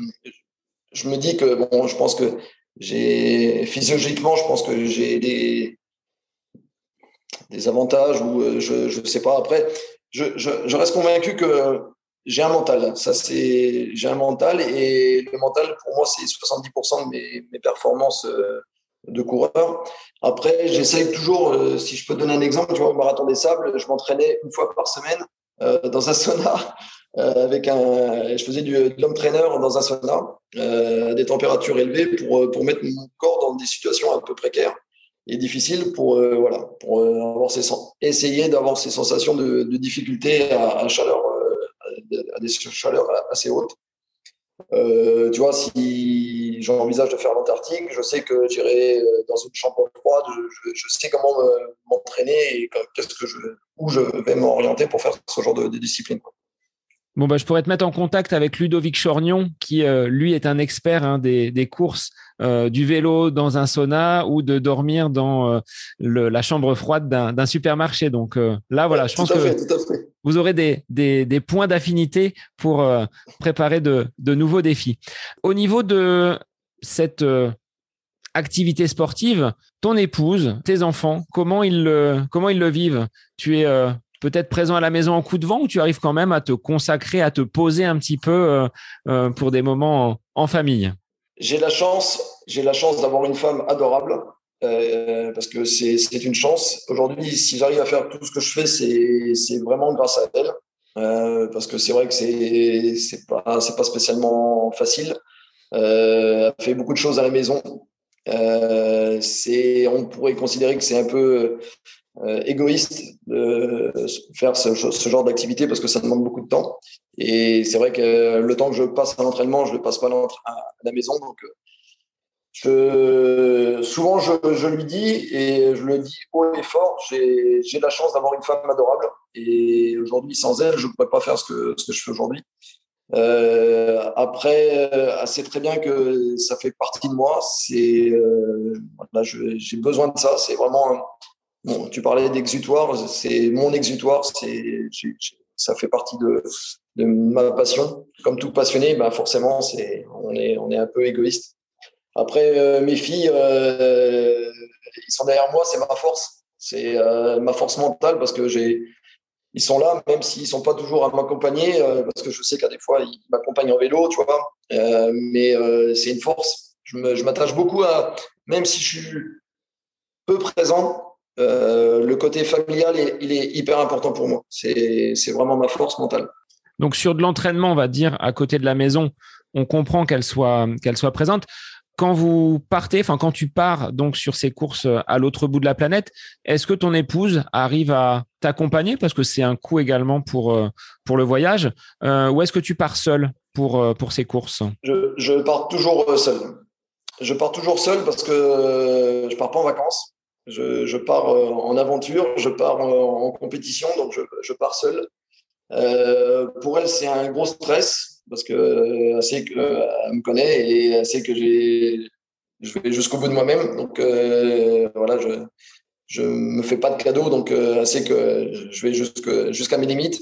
je me dis que bon, je pense que j'ai physiologiquement, je pense que j'ai des des avantages ou euh, je ne sais pas. Après, je, reste convaincu que j'ai un mental. Ça c'est j'ai un mental et le mental pour moi c'est 70% de mes, performances de coureur. Après, j'essaye toujours, euh, si je peux donner un exemple, tu vois, au marathon des sables, je m'entraînais une fois par semaine euh, dans un sauna euh, avec un, je faisais du, de l'homme trainer dans un sauna, des températures élevées pour pour mettre mon corps dans des situations un peu précaires et difficiles pour voilà pour avoir ces essayer d'avoir ces sensations de, difficulté à, à chaleur à des chaleurs assez hautes. Euh, tu vois, si j'envisage de faire l'Antarctique, je sais que j'irai euh, dans une chambre froide, je, je sais comment m'entraîner et qu'est-ce que je, où je vais m'orienter pour faire ce genre de, de discipline. Bon, bah, je pourrais te mettre en contact avec Ludovic Chornion, qui, euh, lui, est un expert hein, des, des, courses euh, du vélo dans un sauna ou de dormir dans euh, le, la chambre froide d'un supermarché. Donc là, voilà, je pense que vous aurez des, des, des points d'affinité pour préparer de, de, nouveaux défis. Au niveau de cette activité sportive, ton épouse, tes enfants, comment ils le, comment ils le vivent? Tu es peut-être présent à la maison en coup de vent ou tu arrives quand même à te consacrer, à te poser un petit peu euh, euh, pour des moments en, famille? J'ai la chance, j'ai la chance d'avoir une femme adorable euh, parce que c'est une chance. Aujourd'hui, si j'arrive à faire tout ce que je fais, c'est vraiment grâce à elle. parce que c'est vrai que c'est pas pas spécialement facile. fait beaucoup de choses à la maison. on pourrait considérer que c'est un peu euh, égoïste de faire ce, genre d'activité parce que ça demande beaucoup de temps. Et c'est vrai que le temps que je passe à l'entraînement, je ne le passe pas à la maison. Donc, je, souvent, je, lui dis, et je le dis haut et fort, j'ai la chance d'avoir une femme adorable. Et aujourd'hui, sans elle, je ne pourrais pas faire ce que, ce que je fais aujourd'hui. Euh, après, euh, elle sait très bien que ça fait partie de moi. Euh, voilà, j'ai besoin de ça. C'est vraiment Tu parlais d'exutoire, c'est mon exutoire, ça fait partie de, ma passion. Comme tout passionné, ben forcément, c'est, on, est, on est un peu égoïste. Après, euh, mes filles, euh, ils sont derrière moi, c'est ma force. C'est euh, ma force mentale parce que j'ai, ils sont là, même s'ils sont pas toujours à m'accompagner, parce que je sais qu'à des fois, ils m'accompagnent en vélo, tu vois. mais c'est une force. Je m'attache beaucoup à, même si je suis peu présent, euh, le côté familial, il est hyper important pour moi. C'est vraiment ma force mentale. Donc sur de l'entraînement, on va dire, à côté de la maison, on comprend qu'elle soit, qu'elle soit présente. Quand vous partez, enfin quand tu pars donc sur ces courses à l'autre bout de la planète, est-ce que ton épouse arrive à t'accompagner? Parce que c'est un coût également pour euh, pour le voyage, euh, ou est-ce que tu pars seul pour pour ces courses? Je, je pars toujours seul. Je pars toujours seul parce que je pars pas en vacances. Je, pars euh, en aventure, je pars en, compétition, donc je, pars seul. Euh, pour elle, c'est un gros stress parce que euh, sait que elle me connaît et elle sait que je vais jusqu'au bout de moi-même. Donc euh, voilà, je je me fais pas de cadeaux, donc euh, elle sait que je vais jusqu'à mes limites.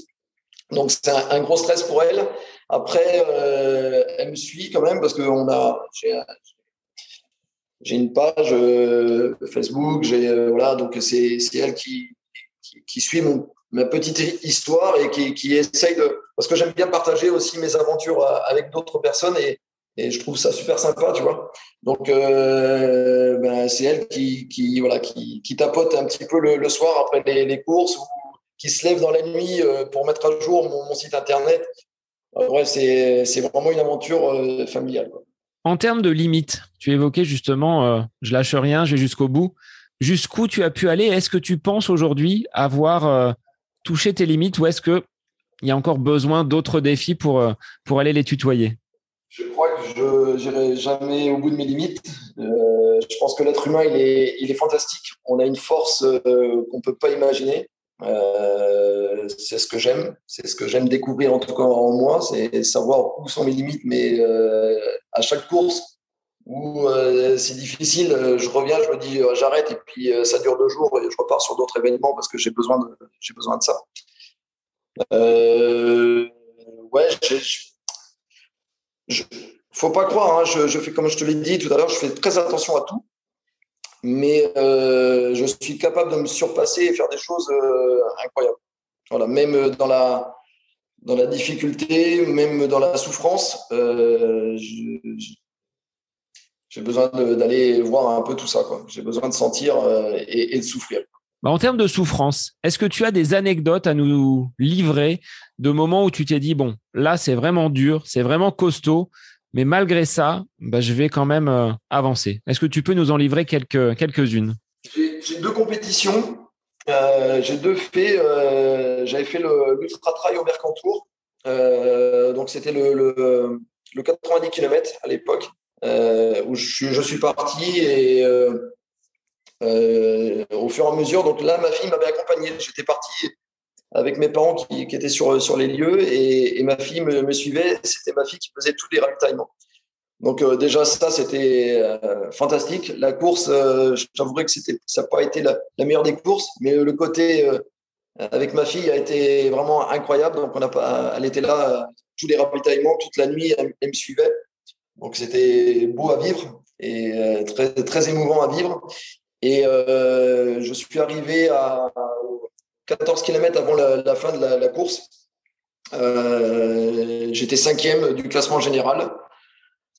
Donc c'est un, gros stress pour elle. Après, euh, elle me suit quand même parce que on a, j'ai une page euh, Facebook, j'ai euh, voilà, donc c'est elle qui, suit mon, ma petite histoire et qui, essaye de. Parce que j'aime bien partager aussi mes aventures avec d'autres personnes et, je trouve ça super sympa, tu vois. Donc, euh, ben, c'est elle qui, voilà, qui, tapote un petit peu le, soir après les, courses ou qui se lève dans la nuit euh, pour mettre à jour mon, site internet. Ouais, c'est vraiment une aventure euh, familiale. En termes de limites, tu évoquais justement, euh, je lâche rien, je vais jusqu'au bout. Jusqu'où tu as pu aller? Est-ce que tu penses aujourd'hui avoir touché tes limites ou est-ce qu'il y a encore besoin d'autres défis pour, pour aller les tutoyer? Je crois que je n'irai jamais au bout de mes limites. Euh, je pense que l'être humain, il est, il est fantastique. On a une force euh, qu'on ne peut pas imaginer. Euh, c'est ce que j'aime. C'est ce que j'aime découvrir en tout cas en moi. C'est savoir où sont mes limites. Mais à chaque course où c'est difficile, je reviens, je me dis j'arrête et puis ça dure deux jours et je repars sur d'autres événements parce que j'ai besoin de, j'ai besoin de ça. ouais, j'ai ne faut pas croire, hein, je, fais comme je te l'ai dit tout à l'heure, je fais très attention à tout, mais euh, je suis capable de me surpasser et faire des choses euh, incroyables. Voilà, même dans la, dans la difficulté, même dans la souffrance, euh, j'ai besoin d'aller voir un peu tout ça. J'ai besoin de sentir et, de souffrir. Bah, en termes de souffrance, est-ce que tu as des anecdotes à nous livrer de moments où tu t'es dit, bon, là, c'est vraiment dur, c'est vraiment costaud, mais malgré ça, bah, je vais quand même euh, avancer. Est-ce que tu peux nous en livrer quelques, quelques-unes? J'ai deux compétitions. Euh, j'ai deux faits. Euh, j'avais fait l'Ultra Trail au Mercantour. donc, c'était le, 90 km à l'époque, où je, suis parti et au fur et à mesure. Donc là, ma fille m'avait accompagné. J'étais parti avec mes parents qui, étaient sur, sur les lieux et, ma fille me, suivait. C'était ma fille qui faisait tous les ravitaillements. Donc euh, déjà ça c'était euh, fantastique. La course, j'avouerais que c'était ça n'a pas été la, meilleure des courses, mais le côté avec ma fille a été vraiment incroyable. Donc elle était là tous les ravitaillements toute la nuit, elle, me suivait. Donc c'était beau à vivre et très très émouvant à vivre. Et euh, je suis arrivé à 14 km avant la, fin de la, course. Euh, j'étais cinquième du classement général,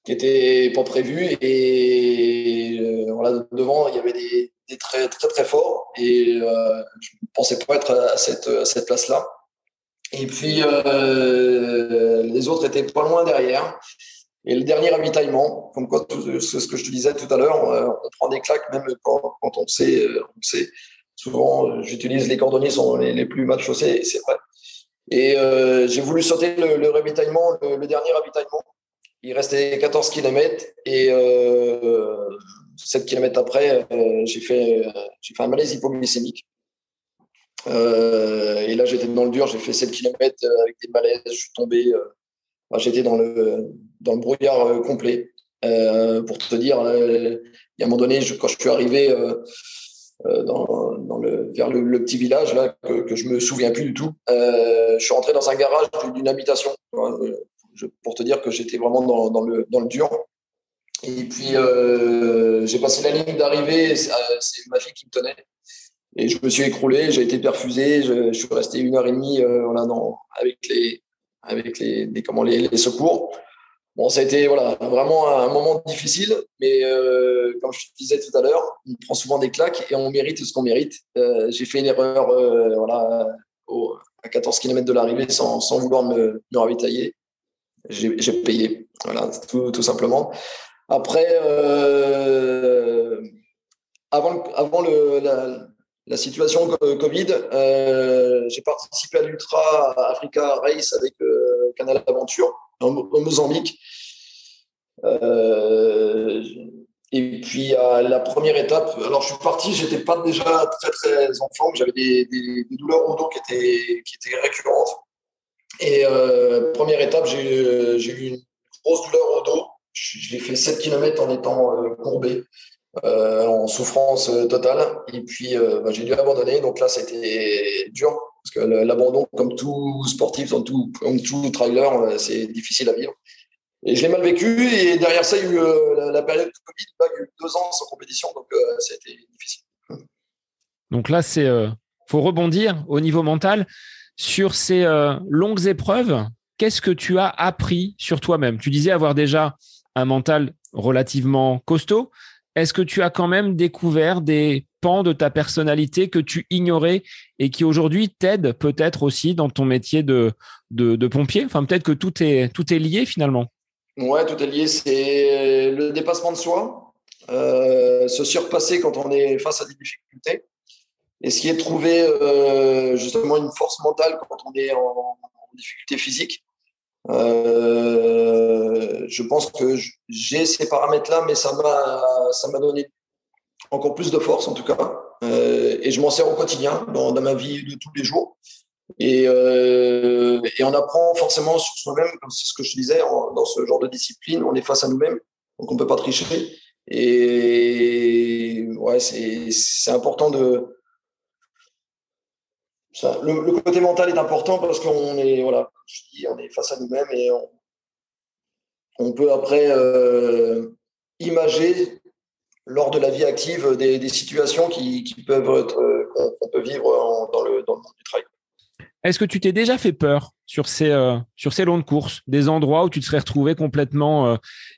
qui n'était pas prévu. Et euh, devant, il y avait des, très, très, très forts. Et je ne pensais pas être à cette, place-là. Et puis, les autres étaient pas loin derrière. Et le dernier ravitaillement, comme quoi, c'est ce que je te disais tout à l'heure, euh, on prend des claques même quand, on sait, euh, on sait. Souvent, euh, j'utilise les cordonniers sont les, plus mal chaussés, c'est vrai. Et j'ai voulu sauter le, ravitaillement, le, dernier ravitaillement. Il restait 14 km et 7 km après, j'ai fait, fait un malaise hypoglycémique. et là, j'étais dans le dur, j'ai fait 7 km avec des malaises, je suis tombé. J'étais dans le, dans le brouillard euh, complet. Euh, pour te dire, euh, il y a un moment donné, quand je suis arrivé dans, dans le, vers le, petit village là, que, que je me souviens plus du tout, je suis rentré dans un garage d'une habitation pour te dire que j'étais vraiment dans, le, dans le dur. Et puis, j'ai passé la ligne d'arrivée, c'est ma fille qui me tenait. Et je me suis écroulé, j'ai été perfusé, je, suis resté une heure et demie voilà, dans, avec les, avec les, comment, les, secours. Bon, ça a été voilà, vraiment un moment difficile, mais euh, comme je te disais tout à l'heure, on prend souvent des claques et on mérite ce qu'on mérite. Euh, j'ai fait une erreur euh, voilà, à 14 km de l'arrivée sans, sans, vouloir me, ravitailler. J'ai payé, voilà, tout, tout, simplement. Après, avant, avant le, la, la situation Covid, j'ai participé à l'Ultra Africa Race avec Canal Aventure au Mozambique. Euh, et puis à la première étape, alors je suis parti, j'étais pas déjà très très en forme, j'avais des, douleurs au dos qui étaient, qui étaient récurrentes. Et euh, première étape, j'ai eu une grosse douleur au dos. J'ai fait 7 km en étant euh, courbé, en souffrance totale. Et puis bah, j'ai dû abandonner. Donc là, c'était dur parce que l'abandon, comme tout sportif, comme tout, comme trailer, c'est difficile à vivre. Et je l'ai mal vécu. Et derrière ça, il y a eu euh, la, période de Covid. il y a eu deux ans sans compétition. Donc, euh, a été difficile. Donc là, c'est euh, faut rebondir au niveau mental sur ces longues épreuves. Qu'est-ce que tu as appris sur toi-même? Tu disais avoir déjà un mental relativement costaud. Est-ce que tu as quand même découvert des de ta personnalité que tu ignorais et qui aujourd'hui t'aident peut-être aussi dans ton métier de, de, pompier Enfin, peut-être que tout est, tout est lié finalement. Ouais, tout est lié. C'est le dépassement de soi, euh, se surpasser quand on est face à des difficultés, essayer de trouver euh, justement une force mentale quand on est en difficulté physique. Euh, je pense que j'ai ces paramètres-là, mais ça m'a ça m'a donné encore plus de force en tout cas. Euh, et je m'en sers au quotidien dans, ma vie de tous les jours. Et, euh, et on apprend forcément sur soi-même, c'est ce que je disais, dans ce genre de discipline, on est face à nous-mêmes, donc on peut pas tricher. Et ouais, c'est important de, le, côté mental est important parce qu'on est, voilà, on est face à nous-mêmes et on, peut après euh, imager lors de la vie active des, situations qui, peuvent être, euh, qu'on peut vivre dans, le, monde du travail. Est-ce que tu t'es déjà fait peur sur ces, euh, sur ces longues courses, des endroits où tu te serais retrouvé complètement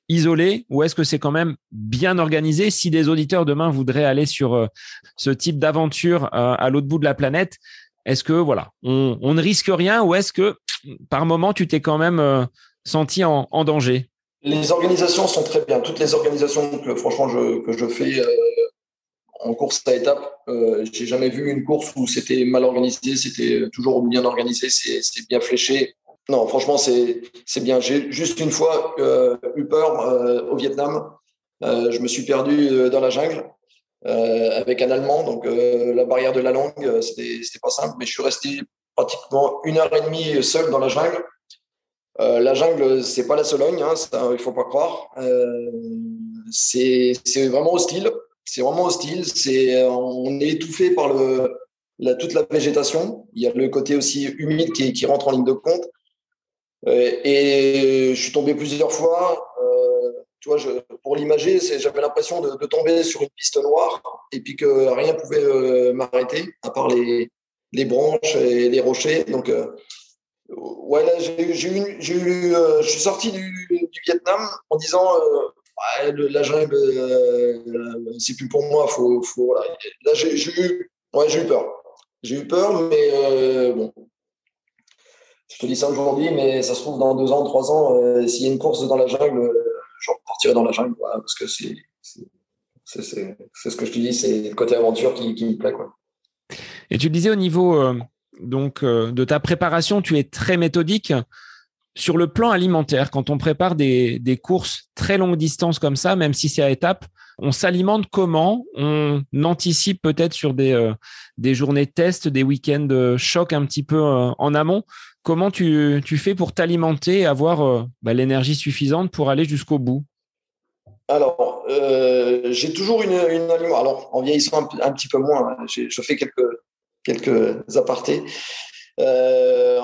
isolé, ou est-ce que c'est quand même bien organisé? Si des auditeurs demain voudraient aller sur ce type d'aventure à l'autre bout de la planète, est-ce que voilà, on, ne risque rien ou est-ce que par moment tu t'es quand même euh, senti en, danger? Les organisations sont très bien. Toutes les organisations que franchement je, que je fais euh, en course à étapes, euh, j'ai jamais vu une course où c'était mal organisé, c'était toujours bien organisé, c'est bien fléché. Non, franchement, c'est bien. J'ai juste une fois eu peur au Vietnam. je me suis perdu dans la jungle euh, avec un Allemand. Donc euh, la barrière de la langue, euh, c'était pas simple, mais je suis resté pratiquement une heure et demie seul dans la jungle. La jungle, c'est pas la Sologne, hein, ça, il faut pas croire. c'est vraiment hostile. C'est vraiment hostile. On est étouffé par toute la végétation. Il y a le côté aussi humide qui, rentre en ligne de compte. et je suis tombé plusieurs fois pour l'imager, j'avais l'impression de, tomber sur une piste noire et puis que rien pouvait euh, m'arrêter à part les, branches et les rochers. Euh, ouais, là, j'ai eu, euh, je suis sorti du, Vietnam en disant ouais, la jungle, c'est plus pour moi. Faut, faut, Là, j'ai eu, ouais, eu peur. J'ai eu peur, mais bon, je te dis ça aujourd'hui, mais ça se trouve dans deux ans, trois ans, s'il y a une course dans la jungle, je repartirai dans la jungle, parce que c'est c'est ce que je te dis, c'est le côté aventure qui, me plaît. Quoi. Et tu le disais au niveau euh, donc, euh, de ta préparation, tu es très méthodique. Sur le plan alimentaire, quand on prépare des, courses très longue distance comme ça, même si c'est à étapes, on s'alimente comment? On anticipe peut-être sur des, euh, journées de test, des week-ends choc un petit peu en amont. Comment tu, fais pour t'alimenter et avoir euh, bah, l'énergie suffisante pour aller jusqu'au bout? Alors, euh, j'ai toujours une, Alors, en vieillissant un, petit peu moins, je fais quelques, quelques apartés. Euh,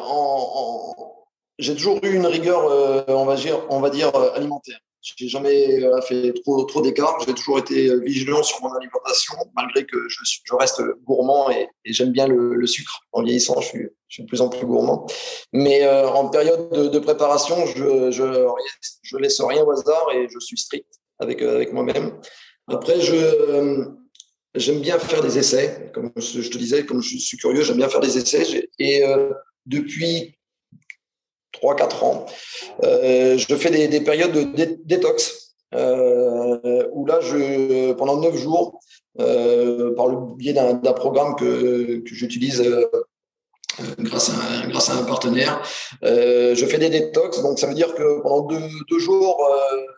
j'ai toujours eu une rigueur, on, va dire, on va dire, alimentaire. J'ai jamais euh, fait trop, trop d'écart. J'ai toujours été euh, vigilant sur mon alimentation, malgré que je, reste gourmand et, j'aime bien le, sucre. En vieillissant, je suis, de plus en plus gourmand. Mais euh, en période de, préparation, je, je, je, laisse rien au hasard et je suis strict avec, avec moi-même. Après, je, j'aime bien faire des essais. Comme je te disais, comme je suis curieux, j'aime bien faire des essais. Et depuis 3-4 ans. Euh, je fais des, périodes de détox euh, où là, je, pendant 9 jours, euh, par le biais d'un programme que j'utilise grâce, à, un, partenaire, je fais des détox. Donc, ça veut dire que pendant deux, jours,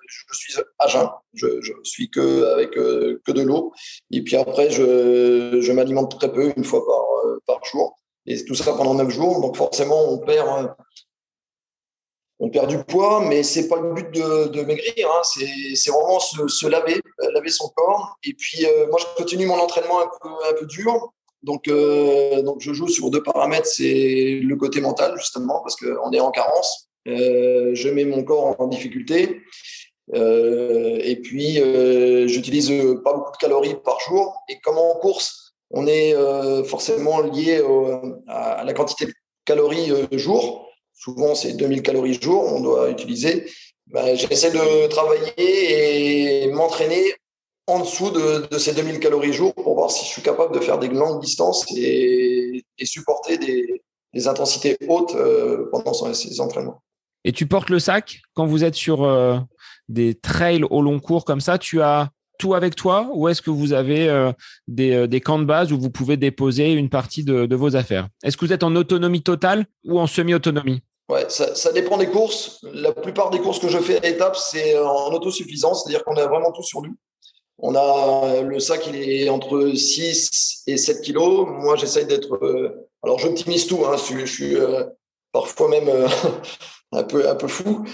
je suis à jeun. Je, je suis que avec que de l'eau. Et puis après, je, je m'alimente très peu, une fois par, par jour. Et tout ça pendant 9 jours. Donc, forcément, on perd on perd du poids, mais c'est pas le but de, maigrir. Hein. C'est vraiment se, laver, euh, laver son corps. Et puis, euh, moi, je continue mon entraînement un peu, un peu dur. Donc, euh, donc, je joue sur deux paramètres. C'est le côté mental, justement, parce qu'on est en carence. je mets mon corps en difficulté. et puis, j'utilise pas beaucoup de calories par jour. Et comme en course, on est forcément lié à la quantité de calories jour. Souvent, c'est 2000 calories jour, on doit utiliser. Ben, j'essaie de travailler et m'entraîner en dessous de, ces 2000 calories jour pour voir si je suis capable de faire des longues distances et, supporter des, intensités hautes euh, pendant ces entraînements. Et tu portes le sac quand vous êtes sur euh, des trails au long cours comme ça Tu as tout avec toi ou est-ce que vous avez euh, des, camps de base où vous pouvez déposer une partie de, de vos affaires? Est-ce que vous êtes en autonomie totale ou en semi-autonomie? Ouais, ça, ça, dépend des courses. La plupart des courses que je fais à étapes, c'est en autosuffisance, c'est-à-dire qu'on a vraiment tout sur nous. On a le sac, il est entre 6 et 7 kilos. Moi, j'essaye d'être. Euh, alors, j'optimise tout. Hein, je, suis euh, parfois même euh, un, peu, un peu fou.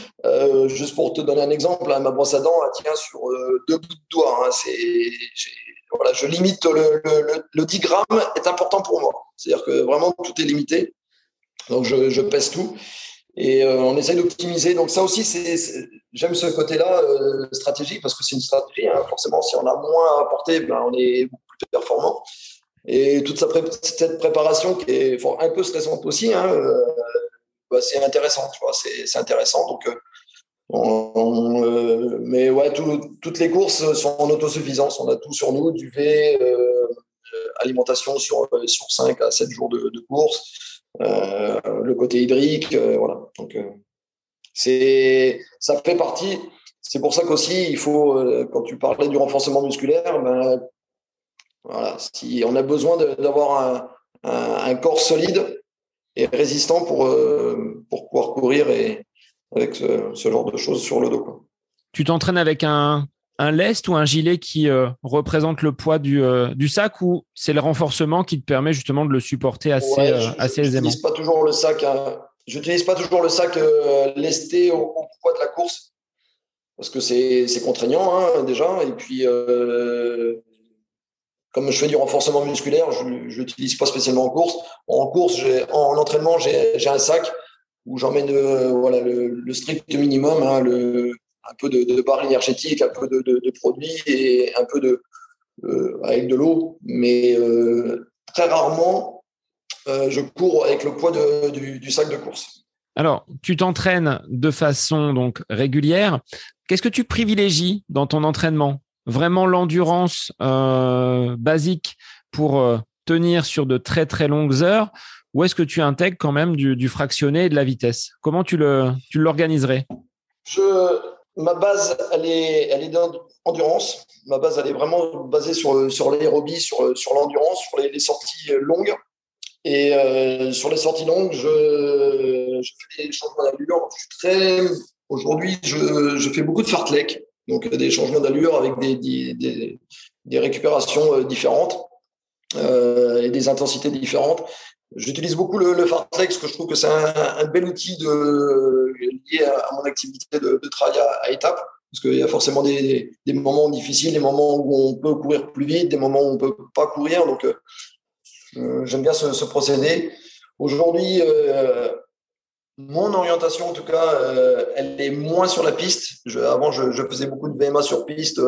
juste pour te donner un exemple, hein, ma brosse à dents, tient sur deux bouts de doigts. Hein, voilà, je limite le, le, le, 10 grammes est important pour moi. C'est-à-dire que vraiment, tout est limité. Donc, je pèse tout. Et euh, on essaye d'optimiser. Donc ça aussi, j'aime ce côté-là euh, stratégique parce que c'est une stratégie. Hein. Forcément, si on a moins à apporter, ben, on est beaucoup plus performant. Et toute cette préparation qui est un peu stressante aussi, hein, euh, bah, c'est intéressant. C'est, intéressant. Donc, on, mais ouais, toutes les courses sont en autosuffisance. On a tout sur nous, du V, alimentation sur, sur 5 à 7 jours de, de course. Euh, le côté hydrique, euh, voilà. Donc, euh, c'est, ça fait partie. C'est pour ça qu'aussi, il faut, quand tu parlais du renforcement musculaire, ben, voilà, si on a besoin d'avoir un, corps solide et résistant pour, pour pouvoir courir et avec ce, genre de choses sur le dos. Tu t'entraînes avec un, un lest ou un gilet qui euh, représente le poids du, euh, du sac ou c'est le renforcement qui te permet justement de le supporter assez, euh, assez aisément? Je n'utilise pas toujours le sac. Hein. J'utilise pas toujours le sac lesté au, poids de la course parce que c'est contraignant hein, déjà. Et puis, comme je fais du renforcement musculaire, je ne l'utilise pas spécialement en course. En course, en entraînement, j'ai un sac où j'emmène voilà, le, strict minimum, hein, le, un peu de, de barres énergétiques, un peu de, produits et un peu de euh, avec de l'eau, mais euh, très rarement euh, je cours avec le poids du, sac de course. Alors, tu t'entraînes de façon donc régulière. Qu'est-ce que tu privilégies dans ton entraînement? Vraiment l'endurance basique pour tenir sur de très très longues heures? Ou est-ce que tu intègres quand même du, fractionné et de la vitesse? Comment tu le tu l'organiserais? Je ma base, elle est, elle est d'endurance. Ma base, elle est vraiment basée sur, sur l'aérobie, sur, sur l'endurance, sur les, sorties longues. Et euh, sur les sorties longues, je, je fais des changements d'allure. très, aujourd'hui, je, je, fais beaucoup de fartlek, donc des changements d'allure avec des, des, des, récupérations euh, différentes euh, et des intensités différentes. J'utilise beaucoup le, le Fartlex parce que je trouve que c'est un, bel outil de, lié à, mon activité de, travail à, étapes. Parce qu'il y a forcément des, moments difficiles, des moments où on peut courir plus vite, des moments où on ne peut pas courir. Donc, euh, euh, j'aime bien ce, procédé. Aujourd'hui, euh, mon orientation, en tout cas, elle est moins sur la piste. avant, je, faisais beaucoup de VMA sur piste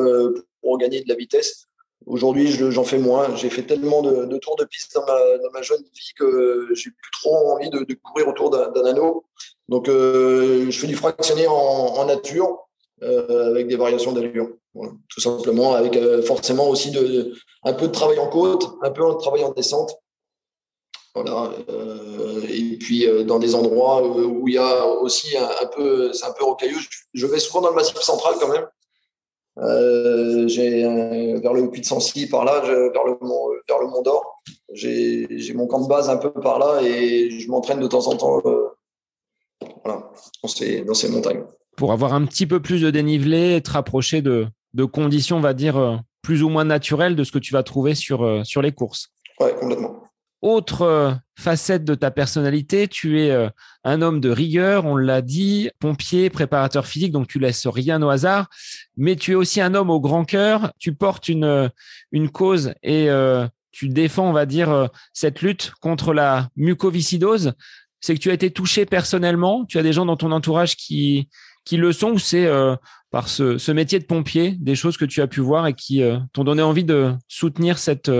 pour gagner de la vitesse. Aujourd'hui, j'en fais moins. J'ai fait tellement de, tours de piste dans ma, jeune vie que j'ai plus trop envie de, courir autour d'un anneau. Donc, euh, je fais du fractionné en, nature euh, avec des variations d'allure. tout simplement, avec euh, forcément aussi un peu de travail en côte, un peu de travail en descente. Voilà. et puis, dans des endroits où il y a aussi un, peu, c'est un peu rocailleux. je vais souvent dans le massif central quand même. Euh, j'ai vers le puits de Sancy par là, vers le mont, vers le Mont d'Or. J'ai mon camp de base un peu par là et je m'entraîne de temps en temps euh, voilà, dans, ces, dans ces montagnes. Pour avoir un petit peu plus de dénivelé, être rapproché de, de conditions, on va dire, euh, plus ou moins naturelles de ce que tu vas trouver sur, sur les courses. Ouais, complètement. Autre euh, facette de ta personnalité, tu es euh, un homme de rigueur, on l'a dit, pompier, préparateur physique, donc tu laisses rien au hasard, mais tu es aussi un homme au grand cœur, tu portes une, euh, une cause et tu défends, on va dire, cette lutte contre la mucoviscidose. C'est que tu as été touché personnellement, tu as des gens dans ton entourage qui, qui le sont ou c'est par ce, ce, métier de pompier, des choses que tu as pu voir et qui t'ont donné envie de soutenir cette,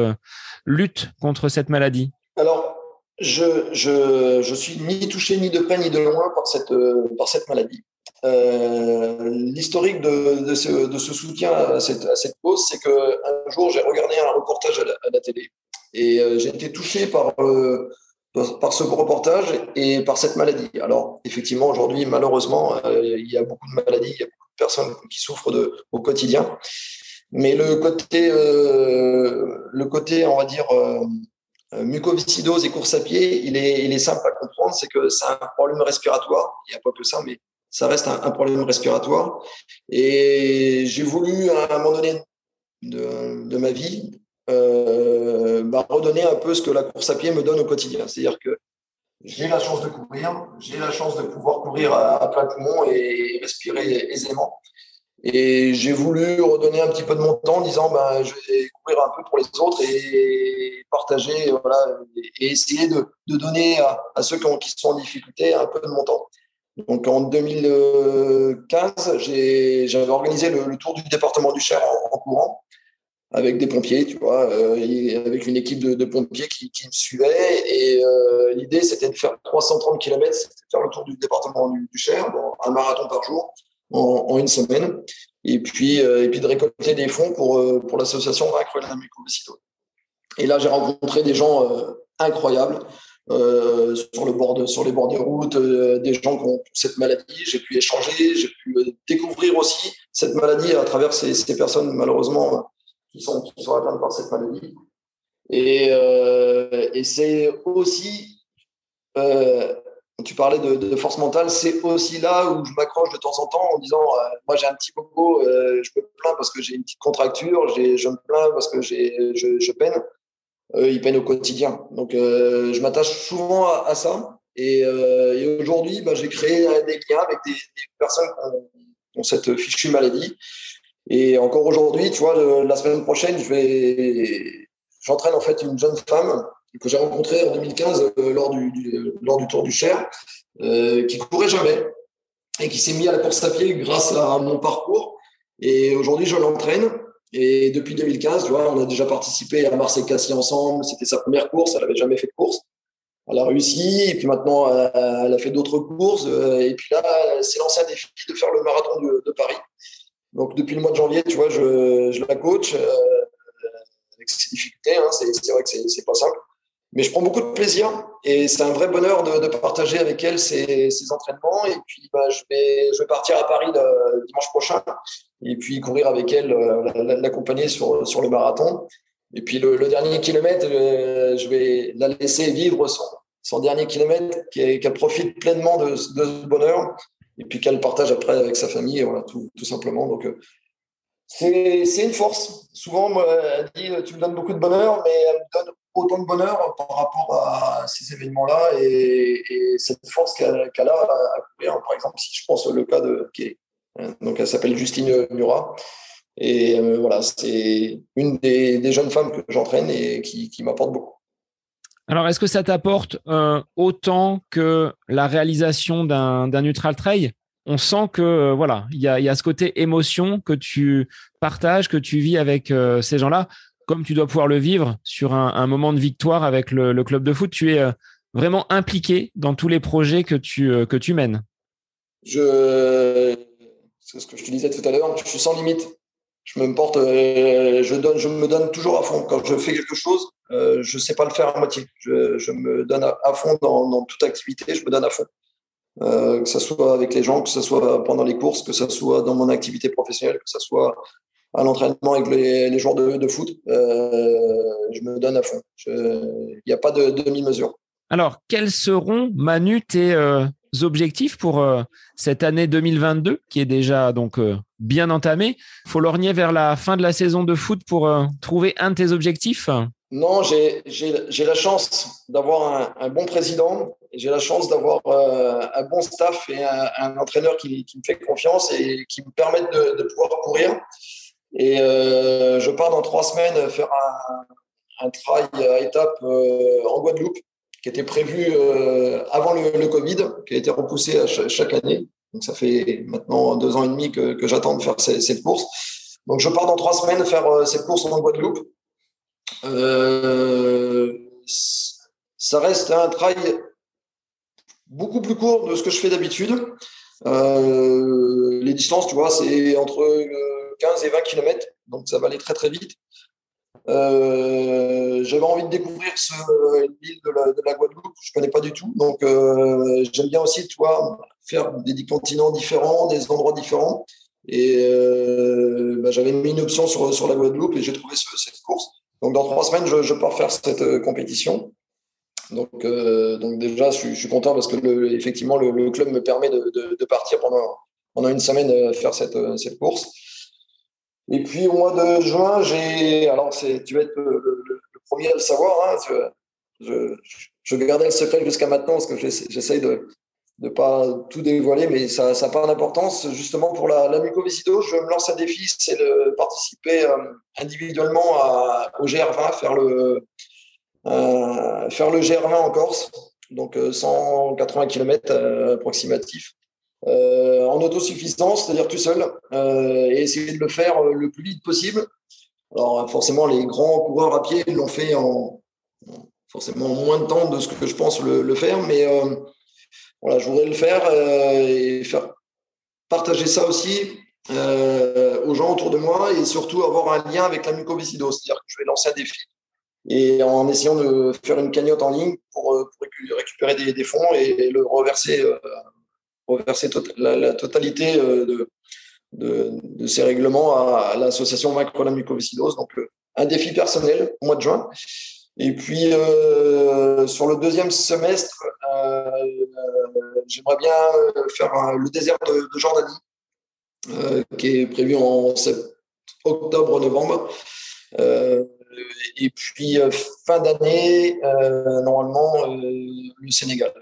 lutte contre cette maladie Alors, je, je, je suis ni touché ni de près ni de loin par cette, par cette maladie. Euh, L'historique de, de, ce, de, ce, soutien à cette, à cette cause, c'est qu'un jour, j'ai regardé un reportage à la, télé et euh, j'ai été touché par, euh, ce reportage et par cette maladie. Alors, effectivement, aujourd'hui, malheureusement, euh, il y a beaucoup de maladies, il y a beaucoup de personnes qui souffrent de, au quotidien. Mais le côté, euh, le côté, on va dire, mucoviscidose et course à pied, il est, il est simple à comprendre, c'est que c'est un problème respiratoire. Il n'y a pas que ça, mais ça reste un, problème respiratoire. Et j'ai voulu, à un moment donné de, de ma vie, euh, bah, redonner un peu ce que la course à pied me donne au quotidien. C'est-à-dire que j'ai la chance de courir, j'ai la chance de pouvoir courir à, à plein poumon et respirer aisément. Et j'ai voulu redonner un petit peu de mon temps en disant bah, je vais courir un peu pour les autres et partager voilà, et essayer de, donner à, ceux qui, ont, qui, sont en difficulté un peu de mon temps. Donc en 2015, j'avais organisé le, tour du département du Cher en, courant avec des pompiers, tu vois, euh, avec une équipe de, pompiers qui, me suivait. Et euh, l'idée, c'était de faire 330 km, c'était de faire le tour du département du, Cher, un marathon par jour en, une semaine. Et puis, euh, et puis de récolter des fonds pour, euh, pour l'association Vaincre la. Et là, j'ai rencontré des gens euh, incroyables. Sur, le bord de, sur les bords de route, euh, des gens qui ont cette maladie. J'ai pu échanger, j'ai pu découvrir aussi cette maladie à travers ces, personnes, malheureusement, qui sont, qui atteintes par cette maladie. Et, et c'est aussi, tu parlais de, force mentale, c'est aussi là où je m'accroche de temps en temps en disant Moi, j'ai un petit bobo, je me plains parce que j'ai une petite contracture, je me plains parce que je, peine eux, ils peinent au quotidien. Donc, euh, je m'attache souvent à, ça. Et, euh, aujourd'hui, bah, j'ai créé des liens avec des, personnes qui ont, cette fichue maladie. Et encore aujourd'hui, tu vois, la semaine prochaine, je j'entraîne en fait une jeune femme que j'ai rencontrée en 2015 euh, lors du, du, lors du Tour du Cher, euh, qui courait jamais et qui s'est mis à la course à pied grâce à mon parcours. Et aujourd'hui, je l'entraîne. Et depuis 2015, tu vois, on a déjà participé à Marseille-Cassis ensemble. C'était sa première course. Elle n'avait jamais fait de course. Elle a réussi. Et puis maintenant, elle a fait d'autres courses. Et puis là, elle s'est lancée un défi de faire le marathon de, de, Paris. Donc, depuis le mois de janvier, tu vois, je, je la coach euh, avec ses difficultés. Hein. C'est vrai que c'est pas simple. Mais je prends beaucoup de plaisir et c'est un vrai bonheur de, partager avec elle ces, entraînements. Et puis, bah, je, vais, partir à Paris le, dimanche prochain et puis courir avec elle, euh, l'accompagner sur, sur le marathon. Et puis, le, dernier kilomètre, euh, je vais la laisser vivre son, son dernier kilomètre, qu'elle qu profite pleinement de, de, ce bonheur et puis qu'elle partage après avec sa famille, tout, simplement. Donc, euh, c'est une force. Souvent, moi, elle dit Tu me donnes beaucoup de bonheur, mais elle me donne autant de bonheur par rapport à ces événements-là et, et, cette force qu'elle qu a à courir. Par exemple, si je pense le cas de qui donc elle s'appelle Justine Murat. Et euh, voilà, c'est une des, jeunes femmes que j'entraîne et qui, m'apporte beaucoup. Alors, est-ce que ça t'apporte euh, autant que la réalisation d'un neutral trail? On sent que euh, voilà, il y a, ce côté émotion que tu partages, que tu vis avec euh, ces gens-là comme tu dois pouvoir le vivre sur un, moment de victoire avec le, club de foot, tu es euh, vraiment impliqué dans tous les projets que tu, euh, que tu mènes. Je, c'est ce que je te disais tout à l'heure, je suis sans limite. Je me porte, euh, je donne, je me donne toujours à fond. Quand je fais quelque chose, je sais pas le faire à moitié. Je, me donne à, fond dans, toute activité. Je me donne à fond. Que ce soit avec les gens, que ce soit pendant les courses, que ce soit dans mon activité professionnelle, que ce soit à l'entraînement avec les, les, joueurs de, de foot, euh, je me donne à fond. Il n'y a pas de, de demi-mesure. Alors, quels seront, Manu, tes euh, objectifs pour euh, cette année 2022, qui est déjà donc euh, bien entamée? Faut lorgner vers la fin de la saison de foot pour euh, trouver un de tes objectifs? Non, j'ai la chance d'avoir un, un, bon président, j'ai la chance d'avoir un bon staff et un, un entraîneur qui, qui, me fait confiance et qui me permettent de, de pouvoir courir. Et euh, je pars dans trois semaines faire un, un trail à étapes euh, en Guadeloupe, qui était prévu euh, avant le, Covid, qui a été repoussé à chaque, année. Donc ça fait maintenant deux ans et demi que, j'attends de faire cette, cette, course. Donc je pars dans trois semaines faire euh, cette course en Guadeloupe. Ça reste un trail beaucoup plus court de ce que je fais d'habitude. les distances, tu vois, c'est entre 15 et 20 km, donc ça va aller très très vite. Euh, j'avais envie de découvrir l'île de, de, la Guadeloupe, je ne connais pas du tout. Donc, euh, j'aime bien aussi, tu vois, faire des continents différents, des endroits différents. Et euh, bah, j'avais mis une option sur, sur la Guadeloupe et j'ai trouvé cette course. Donc, dans trois semaines, je, pars faire cette compétition. Donc, donc déjà, je, suis content parce que effectivement, le, club me permet de, de, de, partir pendant, pendant une semaine faire cette, cette course. Et puis au mois de juin, j'ai. Alors, tu vas être le, premier à le savoir. Hein, je, gardais le secret jusqu'à maintenant parce que j'essaye de ne pas tout dévoiler, mais ça n'a pas d'importance. Justement, pour la, la je me lance un défi c'est de participer euh, individuellement au GR20, faire le, euh, faire le GR20 en Corse, donc 180 euh, km approximatif. Euh, en autosuffisance, c'est-à-dire tout seul, euh, et essayer de le faire euh, le plus vite possible. Alors forcément, les grands coureurs à pied l'ont fait en forcément moins de temps de ce que je pense le, faire, mais voilà, je voudrais le faire et faire partager ça aussi aux gens autour de moi et surtout avoir un lien avec la mucoviscidose, c'est-à-dire que je vais lancer un défi et en essayant de faire une cagnotte en ligne pour, récupérer des, fonds et, le reverser reverser tota-, la, totalité euh, de, de, ces règlements à, l'association Macron Mucoviscidose. Donc, euh, un défi personnel au mois de juin. Et puis, euh, sur le deuxième semestre, j'aimerais bien faire le désert de, Jordanie, qui est prévu en octobre-novembre. et puis, fin d'année, normalement, le Sénégal.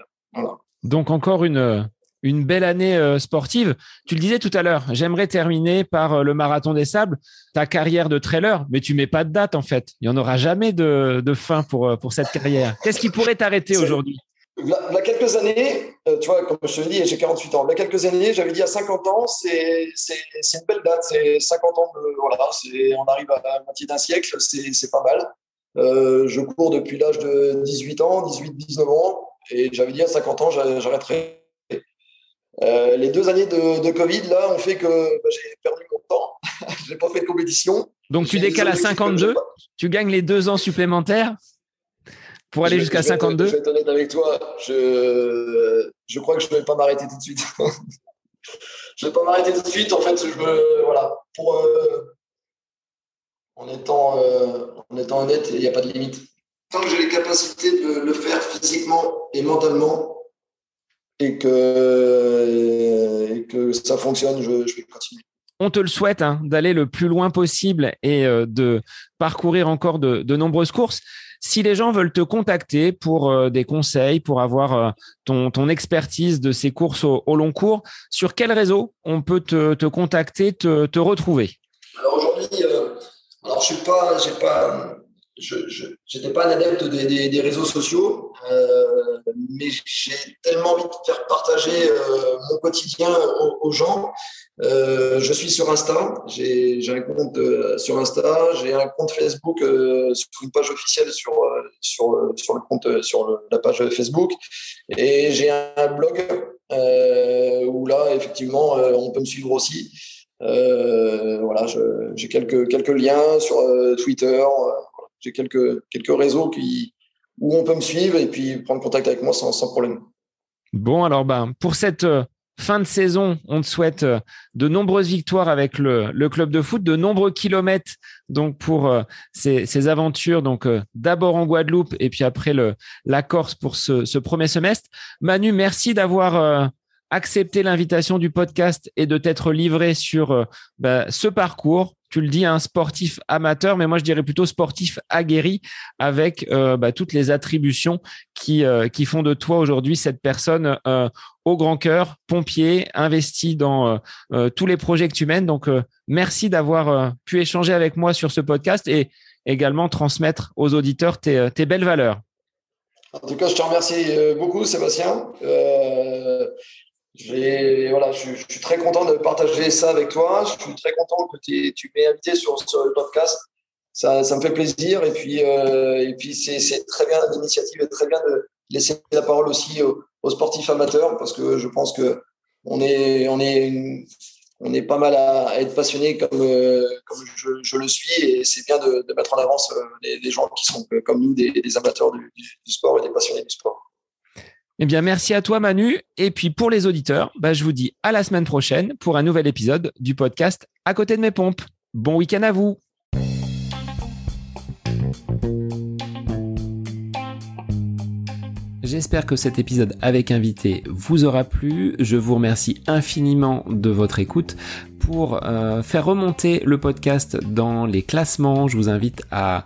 Donc, encore une, une belle année euh, sportive. Tu le disais tout à l'heure, j'aimerais terminer par euh, le marathon des sables, ta carrière de trailer, mais tu mets pas de date en fait. Il n'y en aura jamais de, fin pour, euh, pour cette carrière. Qu'est-ce qui pourrait t'arrêter aujourd'hui? Il y a quelques années, tu vois, comme je te dis, j'ai 48 ans. Il y a quelques années, j'avais dit à 50 ans, c'est une belle date. C'est 50 ans, voilà, on arrive à la moitié d'un siècle, c'est pas mal. je cours depuis l'âge de 18 ans, 18-19 ans, et j'avais dit à 50 ans, j'arrêterai euh, les deux années de, Covid, là, ont fait que bah, j'ai perdu mon temps. je n'ai pas fait de compétition. Donc, tu décales à 52, tu gagnes les deux ans supplémentaires pour aller jusqu'à 52 Je vais être honnête avec toi, je, je crois que je ne vais pas m'arrêter tout de suite. je ne vais pas m'arrêter tout de suite. En fait, je veux, voilà, pour, euh, en, étant, euh, en étant honnête, il n'y a pas de limite. Tant que j'ai les capacités de le faire physiquement et mentalement, et que, que ça fonctionne, je, vais continuer. On te le souhaite hein, d'aller le plus loin possible et euh, de parcourir encore de, nombreuses courses. Si les gens veulent te contacter pour euh, des conseils, pour avoir euh, ton, ton, expertise de ces courses au, long cours, sur quel réseau on peut te, contacter, te, retrouver? Alors aujourd'hui, alors je suis pas, j'ai pas, je n'étais pas un adepte des, des, réseaux sociaux, euh, mais j'ai tellement envie de faire partager euh, mon quotidien aux, gens. Euh, je suis sur Insta, j'ai un compte sur Insta, j'ai un compte Facebook sur une page officielle sur, sur, sur le compte sur la page Facebook, et j'ai un blog où là, effectivement, on peut me suivre aussi. voilà, j'ai quelques, quelques liens sur Twitter j'ai quelques, quelques réseaux où on peut me suivre et puis prendre contact avec moi sans, sans problème. Bon, alors ben, pour cette euh, fin de saison, on te souhaite euh, de nombreuses victoires avec le, le club de foot, de nombreux kilomètres donc pour euh, ces, ces, aventures. Donc d'abord en Guadeloupe et puis après le, la Corse pour ce, ce premier semestre. Manu, merci d'avoir accepté l'invitation du podcast et de t'être livré sur ben, ce parcours tu le dis, un sportif amateur, mais moi je dirais plutôt sportif aguerri avec euh, bah, toutes les attributions qui, euh, qui font de toi aujourd'hui cette personne euh, au grand cœur, pompier, investi dans tous les projets que tu mènes. Donc merci d'avoir pu échanger avec moi sur ce podcast et également transmettre aux auditeurs tes, tes belles valeurs. En tout cas, je te remercie beaucoup, Sébastien. Voilà, je, suis très content de partager ça avec toi. Je suis très content que tu m'aies invité sur, sur, le podcast. ça, ça me fait plaisir. Et puis, et puis c'est très bien l'initiative est très bien de laisser la parole aussi aux, aux, sportifs amateurs parce que je pense que on est, on est, on est pas mal à, être passionné comme, comme je, je, le suis et c'est bien de, de, mettre en avance des, gens qui sont comme nous, des, des amateurs du, du, sport et des passionnés du sport. Eh bien, merci à toi, Manu. Et puis, pour les auditeurs, bah, je vous dis à la semaine prochaine pour un nouvel épisode du podcast À côté de mes pompes. Bon week-end à vous. J'espère que cet épisode avec invité vous aura plu. Je vous remercie infiniment de votre écoute. Pour euh, faire remonter le podcast dans les classements, je vous invite à